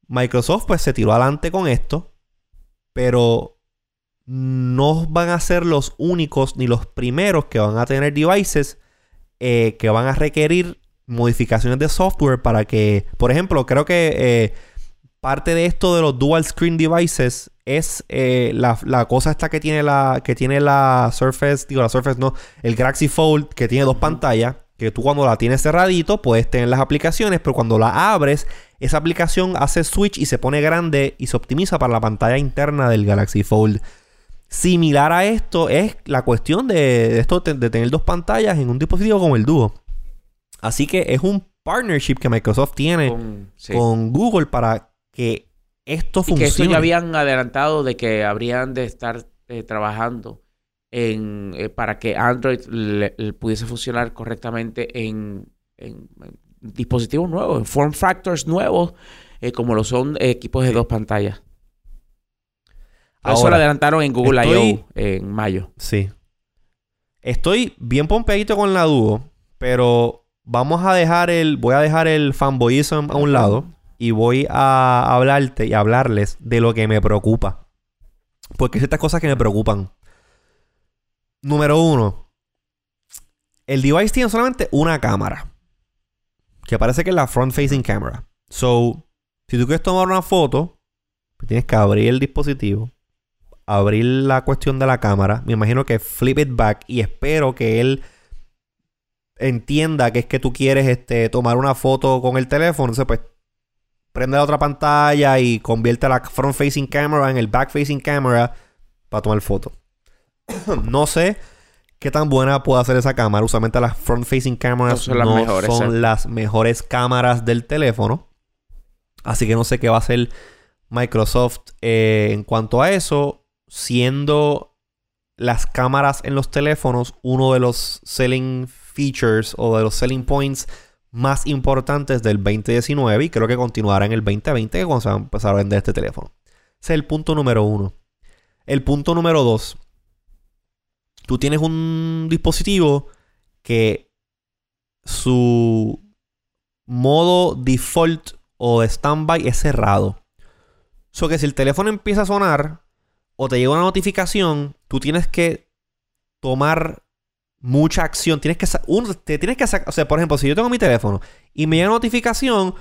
Microsoft pues se tiró adelante con esto, pero no van a ser los únicos ni los primeros que van a tener devices eh, que van a requerir modificaciones de software para que, por ejemplo, creo que eh, parte de esto de los dual screen devices es eh, la, la cosa esta que tiene la que tiene la Surface, digo la Surface no, el Galaxy Fold que tiene dos pantallas, que tú cuando la tienes cerradito puedes tener las aplicaciones, pero cuando la abres, esa aplicación hace switch y se pone grande y se optimiza para la pantalla interna del Galaxy Fold. Similar a esto es la cuestión de, esto de tener dos pantallas en un dispositivo como el Duo. Así que es un partnership que Microsoft tiene con, sí. Google para que esto Y que funcione. esto ya habían adelantado de que habrían de estar eh, trabajando en, eh, para que Android le- le pudiese funcionar correctamente en, en- en dispositivos nuevos, en form factors nuevos, eh, como lo son equipos de dos pantallas. Eso lo Ahora, adelantaron en Google estoy- I.O. en mayo. Sí. Estoy bien pompeadito con la Duo, pero vamos a dejar el. Voy a dejar el fanboyism a un lado y voy a hablarte y hablarles de lo que me preocupa. Porque hay ciertas cosas que me preocupan. Número uno. El device tiene solamente una cámara. Que parece que es la front facing camera. So, si tú quieres tomar una foto, tienes que abrir el dispositivo. Abrir la cuestión de la cámara. Me imagino que flip it back. Y espero que él entienda que es que tú quieres este, tomar una foto con el teléfono. Entonces, pues, prende la otra pantalla y convierte la front facing camera en el back facing camera para tomar foto. no sé qué tan buena puede hacer esa cámara. Usualmente las front facing cameras No son las no mejores, son las mejores cámaras del teléfono. Así que no sé qué va a hacer Microsoft eh, en cuanto a eso. Siendo las cámaras en los teléfonos uno de los selling features o de los selling points más importantes del 2019 y creo que continuará en el 2020 que cuando se va a empezar a vender este teléfono. Ese es el punto número uno. El punto número dos. Tú tienes un dispositivo que su modo default o de standby es cerrado. So que si el teléfono empieza a sonar o te llega una notificación, tú tienes que tomar mucha acción. Tienes que uno, te tienes que sacar. O sea, por ejemplo, si yo tengo mi teléfono y me llega una notificación,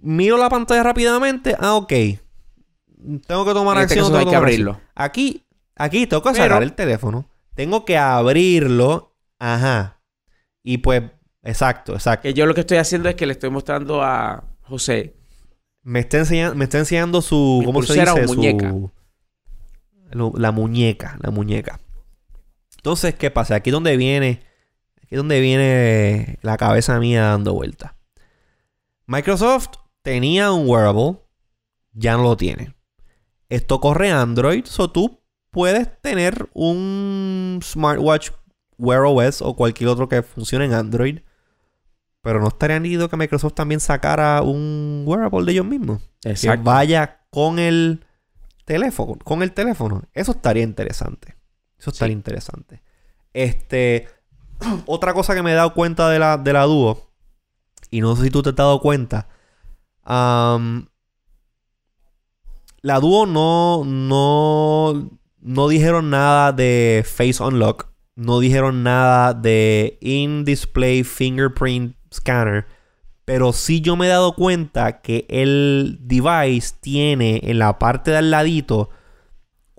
miro la pantalla rápidamente. Ah, ok. Tengo que tomar En este acción. caso tengo hay que acción. abrirlo. Aquí, aquí tengo que Pero- sacar el teléfono. Tengo que abrirlo. Ajá. Y pues, exacto, exacto. Que yo lo que estoy haciendo es que le estoy mostrando a José Me está enseñando, me está enseñando su. Mi ¿Cómo se o dice? Su- muñeca. Lo- la muñeca. La muñeca. Entonces, ¿qué pasa? Aquí es donde viene. Aquí es donde viene la cabeza mía dando vuelta. Microsoft tenía un wearable. Ya no lo tiene. Esto corre Android. So tú puedes tener un smartwatch Wear OS o cualquier otro que funcione en Android. Pero no estaría nítido que Microsoft también sacara un wearable de ellos mismos. Que Exacto. vaya con el teléfono. Con el teléfono. Eso estaría interesante. Eso estaría Sí. interesante. Este. Otra cosa que me he dado cuenta de la, de la dúo. Y no sé si tú te has dado cuenta. am, la dúo no. No. No dijeron nada de Face Unlock. No dijeron nada de In-Display Fingerprint Scanner. Pero sí yo me he dado cuenta que el device tiene en la parte de al ladito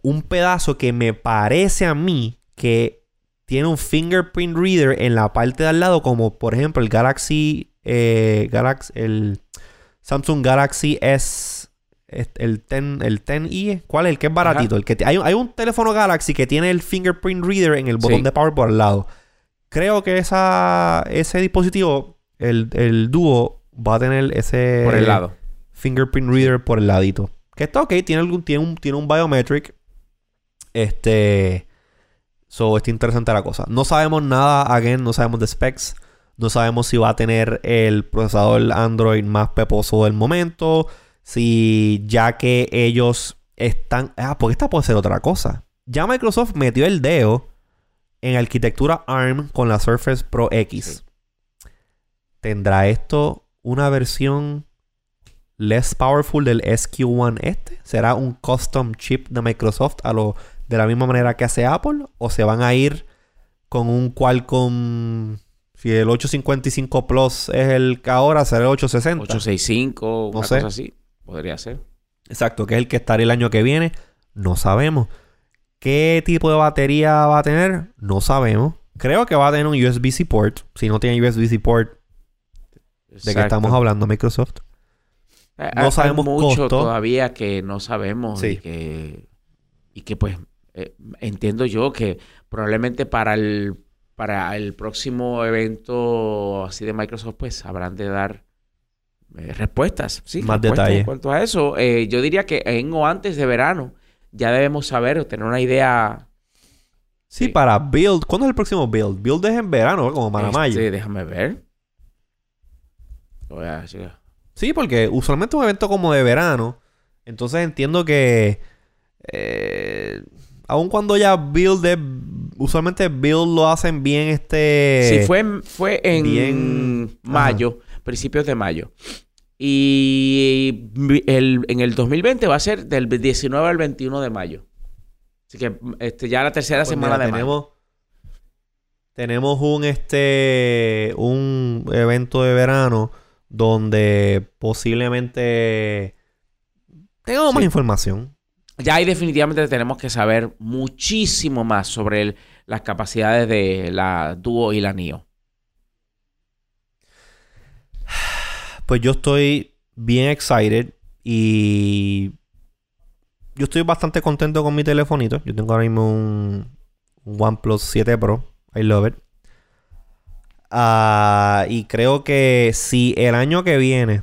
un pedazo que me parece a mí que tiene un fingerprint reader en la parte de al lado, como por ejemplo el Galaxy, eh, Galaxy el Samsung Galaxy S, este, el 10, el 10i, ¿cuál es? El que es baratito. Ajá. El que hay, un- hay un teléfono Galaxy que tiene el fingerprint reader en el botón Sí. de power por al lado. Creo que esa, ese dispositivo, el, el dúo, va a tener ese Por el lado. fingerprint reader por el ladito. Que está ok, tiene, algún, tiene, un, tiene un biometric. Este. So, está interesante la cosa. No sabemos nada, again, no sabemos de specs. No sabemos si va a tener el procesador Android más peposo del momento. Si ya que ellos están. Ah, porque esta puede ser otra cosa. Ya Microsoft metió el dedo en arquitectura ARM con la Surface Pro X. ¿Tendrá esto una versión less powerful del SQ1 este? ¿Será un custom chip de Microsoft a lo de la misma manera que hace Apple? ¿O se van a ir con un Qualcomm? Si el 855 Plus es el que ahora, será el 860. 865, una No sé. cosa así. Podría ser. Exacto, que es el que estaría el año que viene. No sabemos. ¿Qué tipo de batería va a tener? No sabemos. Creo que va a tener un USB-C port. Si no tiene USB-C port, ¿de qué estamos hablando Microsoft? Eh, no sabemos mucho todavía que no sabemos y que y que pues eh, entiendo yo que probablemente para el para el próximo evento así de Microsoft pues habrán de dar eh, respuestas, sí, más detalles en cuanto a eso. yo diría que en o antes de verano ya debemos saber o tener una idea. Sí, para Build. ¿Cuándo es el próximo Build? Build es en verano, como para mayo. Sí, déjame ver. Sí, porque usualmente un evento como de verano. Entonces entiendo que. Eh, aun cuando ya Build es, Usualmente Build lo hacen bien este. Sí, fue, fue en mayo, principios de mayo. Y el, en el 2020 va a ser del 19 al 21 de mayo. Así que este, ya la tercera pues semana de tenemos, Tenemos un, este, un evento de verano donde posiblemente tengamos más información. Ya ahí definitivamente tenemos que saber muchísimo más sobre las capacidades de la Duo y la NIO. Pues yo estoy bien excited y yo estoy bastante contento con mi telefonito. Yo tengo ahora mismo un, OnePlus 7 Pro. I love it. Ah, y creo que si el año que viene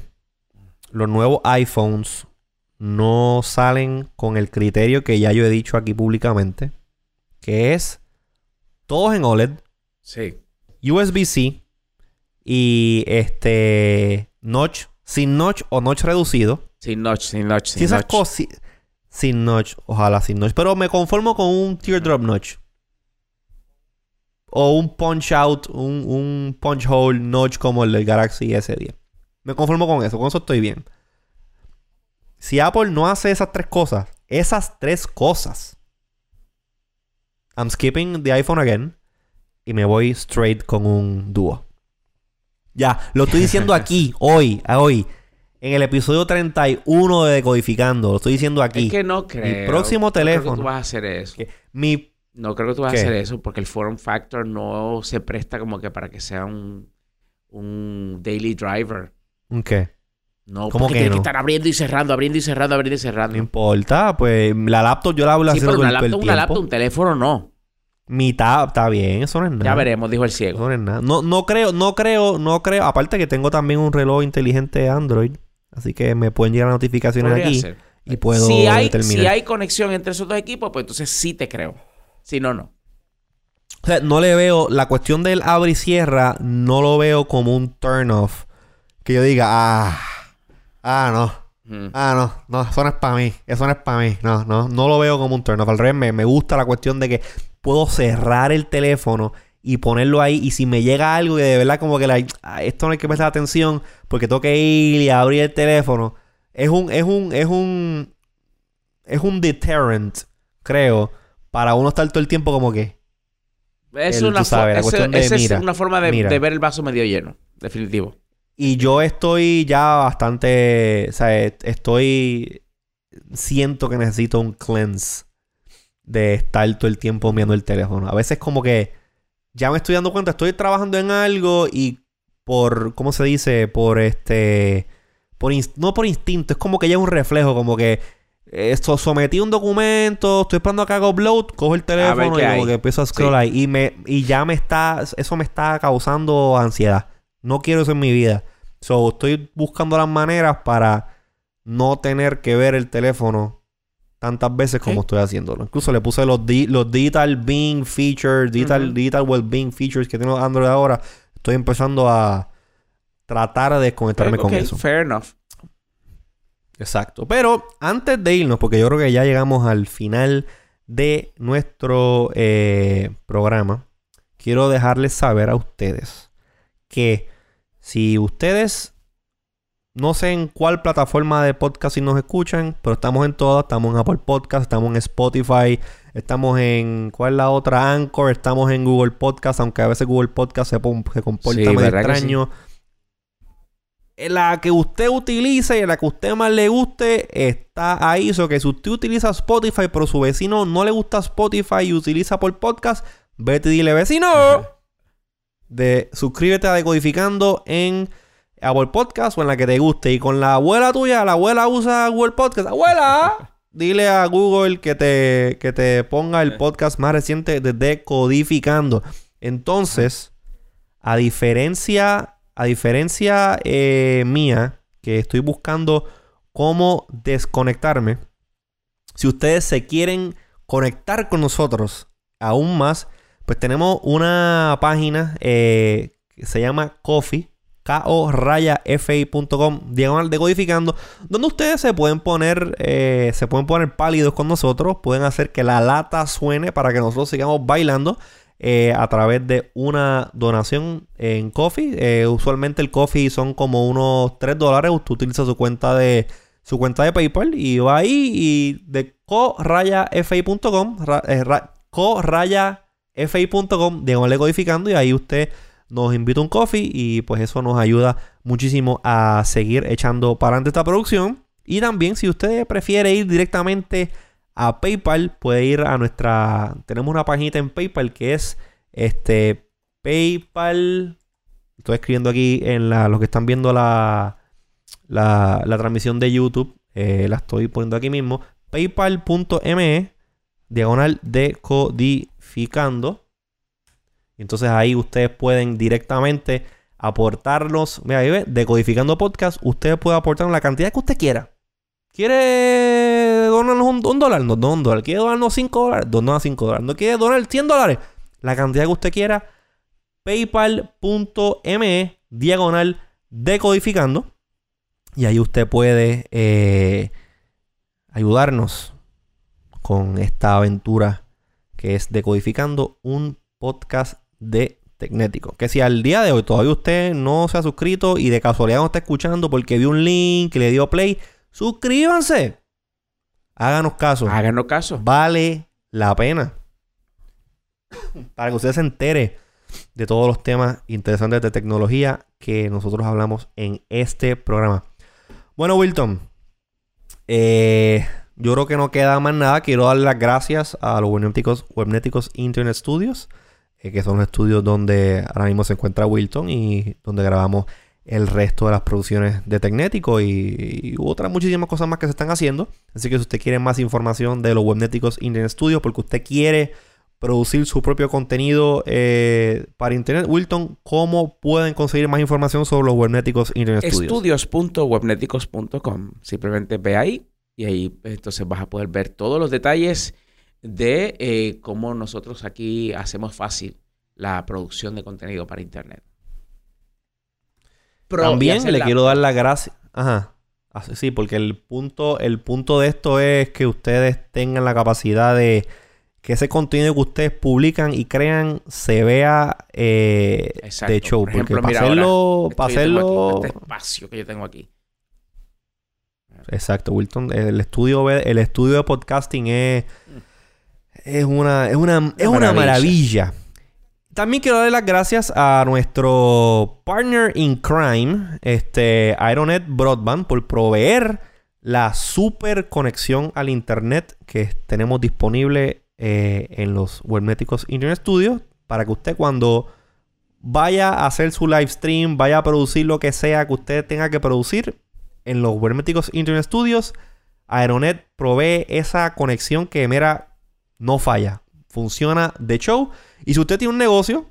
los nuevos iPhones no salen con el criterio que ya yo he dicho aquí públicamente, que es todos en OLED, sí. USB-C y este notch, sin notch o notch reducido. Sin notch, sin notch, sin si esas cosas, sin notch, ojalá sin notch. Pero me conformo con un teardrop notch. O un punch out, un, un punch hole notch como el del Galaxy S10. Me conformo con eso, con eso estoy bien. Si Apple no hace esas tres cosas, esas tres cosas, I'm skipping the iPhone again y me voy straight con un dúo. Ya, lo estoy diciendo aquí, hoy, a hoy. En el episodio 31 de Decodificando. Lo estoy diciendo aquí. Es que no creo. Mi próximo teléfono. No creo que tú vas a hacer eso. mi... No creo que tú vas a hacer eso porque el form factor no se presta como que para que sea un, un daily driver. ¿Un qué? No, ¿Cómo que tiene que estar abriendo y cerrando, abriendo y cerrando, abriendo y cerrando. No importa, pues la laptop yo la hablo sí, pero una laptop, una laptop, un teléfono no. Mitad, está bien, eso no es nada. Ya veremos, dijo el ciego. Eso no es nada. No, no creo, no creo, no creo. Aparte que tengo también un reloj inteligente Android. Así que me pueden llegar notificaciones aquí. Y puedo si hay, determinar. Si hay conexión entre esos dos equipos, pues entonces sí te creo. Si no, no. O sea, no le veo. La cuestión del abre y cierra, no lo veo como un turn off. Que yo diga, ah, ah, no. Ah, no, no, eso no es para mí. Eso no es para mí. No, no, no lo veo como un turn off. Al revés, me, me gusta la cuestión de que puedo cerrar el teléfono y ponerlo ahí. Y si me llega algo que de verdad como que la, ah, esto no hay que prestar atención porque tengo que ir y abrir el teléfono. Es un, es un, es un, es un deterrent, creo, para uno estar todo el tiempo como que. Es una, es una forma de, de, ver el vaso medio lleno, definitivo. Y yo estoy ya bastante, o sea, estoy, siento que necesito un cleanse de estar todo el tiempo mirando el teléfono. A veces como que ya me estoy dando cuenta, estoy trabajando en algo y por, ¿cómo se dice? Por este, por no por instinto, es como que ya es un reflejo, como que esto sometí un documento, estoy esperando a que haga upload, cojo el teléfono y como que empiezo a scrollar y me y ya me está eso me está causando ansiedad. No quiero eso en mi vida. So, estoy buscando las maneras para no tener que ver el teléfono tantas veces como estoy haciéndolo. Incluso le puse los, los Digital Being Features, Digital, digital Wellbeing Features que tiene Android ahora. Estoy empezando a tratar de desconectarme con eso. Fair enough. Exacto. Pero antes de irnos, porque yo creo que ya llegamos al final de nuestro eh, programa, quiero dejarles saber a ustedes que si ustedes no sé en cuál plataforma de podcast si nos escuchan, pero estamos en todas. Estamos en Apple Podcast, estamos en Spotify, estamos en. ¿Cuál es la otra? Anchor, estamos en Google Podcast, aunque a veces Google Podcast se, se comporta medio extraño. La que usted utilice y la que usted más le guste está ahí. Eso que si usted utiliza Spotify, pero su vecino no le gusta Spotify y utiliza por podcast, vete y dile, vecino, de suscríbete a Decodificando en Apple Podcast o en la que te guste. Y con la abuela tuya, la abuela usa Google Podcast. ¡Abuela! Dile a Google que te, que te ponga el podcast más reciente de Decodificando. Entonces, a diferencia, a diferencia eh, mía, que estoy buscando cómo desconectarme, si ustedes se quieren conectar con nosotros aún más, pues tenemos una página eh, que se llama Coffee, ko-fi.com, diagonal decodificando, donde ustedes se pueden poner, eh, se pueden poner pálidos con nosotros, pueden hacer que la lata suene para que nosotros sigamos bailando. Eh, a través de una donación en Coffee. Eh, usualmente el Coffee son como unos 3 dólares. Usted utiliza su cuenta de su cuenta de PayPal y va ahí y de co-fi.com, co-fi.com, de codificando y ahí usted nos invita un coffee y pues eso nos ayuda muchísimo a seguir echando para adelante esta producción. Y también si usted prefiere ir directamente a PayPal, puede ir a nuestra... Tenemos una página en PayPal que es este PayPal... Estoy escribiendo aquí en la, los que están viendo la, la, transmisión de YouTube. Eh, la estoy poniendo aquí mismo. PayPal.me diagonal decodificando. Entonces ahí ustedes pueden directamente aportarlos. Mira, ahí ve, decodificando podcast. Usted puede aportar la cantidad que usted quiera. ¿Quiere donarnos un, dólar? No, no un dólar. ¿Quiere donarnos 5 dólares? Dona 5 dólares. ¿No quiere donar 100 dólares? La cantidad que usted quiera. PayPal.me diagonal decodificando. Y ahí usted puede eh, ayudarnos con esta aventura que es decodificando un podcast de Tecnético. Que si al día de hoy todavía usted no se ha suscrito y de casualidad no está escuchando porque vio un link y le dio play, suscríbanse. Háganos caso. Háganos caso. Vale la pena. Para que usted se entere de todos los temas interesantes de tecnología que nosotros hablamos en este programa. Bueno, Wilton. Eh, yo creo que no queda más nada. Quiero dar las gracias a los webnéticos, webnéticos Internet Studios eh, que son los estudios donde ahora mismo se encuentra Wilton y donde grabamos el resto de las producciones de Tecnético y, otras muchísimas cosas más que se están haciendo. Así que si usted quiere más información de los Webnéticos Internet Studios, porque usted quiere producir su propio contenido eh, para Internet, Wilton, ¿cómo pueden conseguir más información sobre los Webnéticos Internet Studios? Estudios.webnéticos.com. Simplemente ve ahí y ahí entonces vas a poder ver todos los detalles de eh, cómo nosotros aquí hacemos fácil la producción de contenido para Internet. También le quiero dar la gracia. Ajá. Sí, porque el punto, el punto de esto es que ustedes tengan la capacidad de que ese contenido que ustedes publican y crean se vea eh, de show. porque para hacerlo, para hacerlo... este espacio que yo tengo aquí. Exacto, Wilton. El estudio, el estudio de podcasting es mm es una, es una, es una maravilla. También quiero darle las gracias a nuestro partner in crime, este Ironet Broadband, por proveer la super conexión al internet que tenemos disponible eh, en los Webméticos Internet Studios para que usted cuando vaya a hacer su live stream, vaya a producir lo que sea que usted tenga que producir en los Webméticos Internet Studios, Aeronet provee esa conexión que mira no falla. Funciona de show. Y si usted tiene un negocio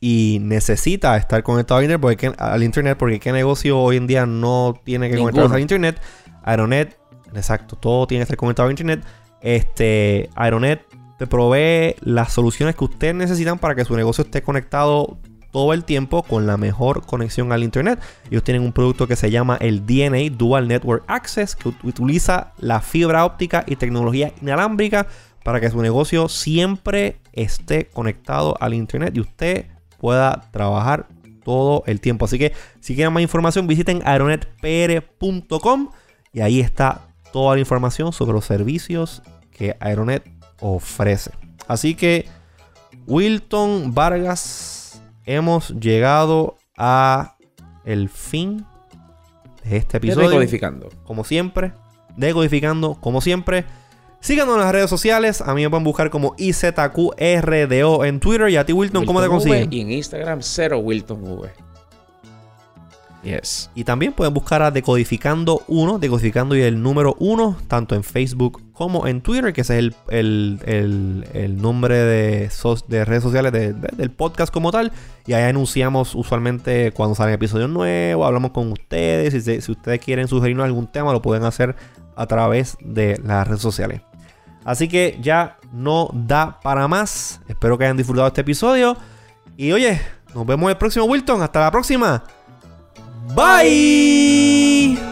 y necesita estar conectado al internet, porque, al internet, porque qué negocio hoy en día no tiene que conectarse al internet, Aeronet, exacto, todo tiene que estar conectado al internet. Este, Aeronet te provee las soluciones que ustedes necesitan para que su negocio esté conectado todo el tiempo con la mejor conexión al internet. Ellos tienen un producto que se llama el DNA Dual Network Access, que utiliza la fibra óptica y tecnología inalámbrica para que su negocio siempre esté conectado al internet y usted pueda trabajar todo el tiempo. Así que si quieren más información visiten aeronetpr.com y ahí está toda la información sobre los servicios que Aeronet ofrece. Así que Wilton Vargas hemos llegado a el fin de este De episodio. Decodificando. como siempre, decodificando como siempre. Síganos en las redes sociales. A mí me pueden buscar como IZQRDO en Twitter. Y a ti, Wilton, ¿cómo te V, consiguen? Y en Instagram, cero Wilton V. Yes. Y también pueden buscar a Decodificando 1, Decodificando y el número 1, tanto en Facebook como en Twitter, que ese es el, el- el- el nombre de, sos- de redes sociales de- de- del podcast como tal. Y ahí anunciamos usualmente cuando salen episodios nuevos, hablamos con ustedes. Si ustedes quieren sugerirnos algún tema, lo pueden hacer a través de las redes sociales. Así que ya no da para más. Espero que hayan disfrutado este episodio. Y oye, nos vemos el próximo Wilton. Hasta la próxima. Bye.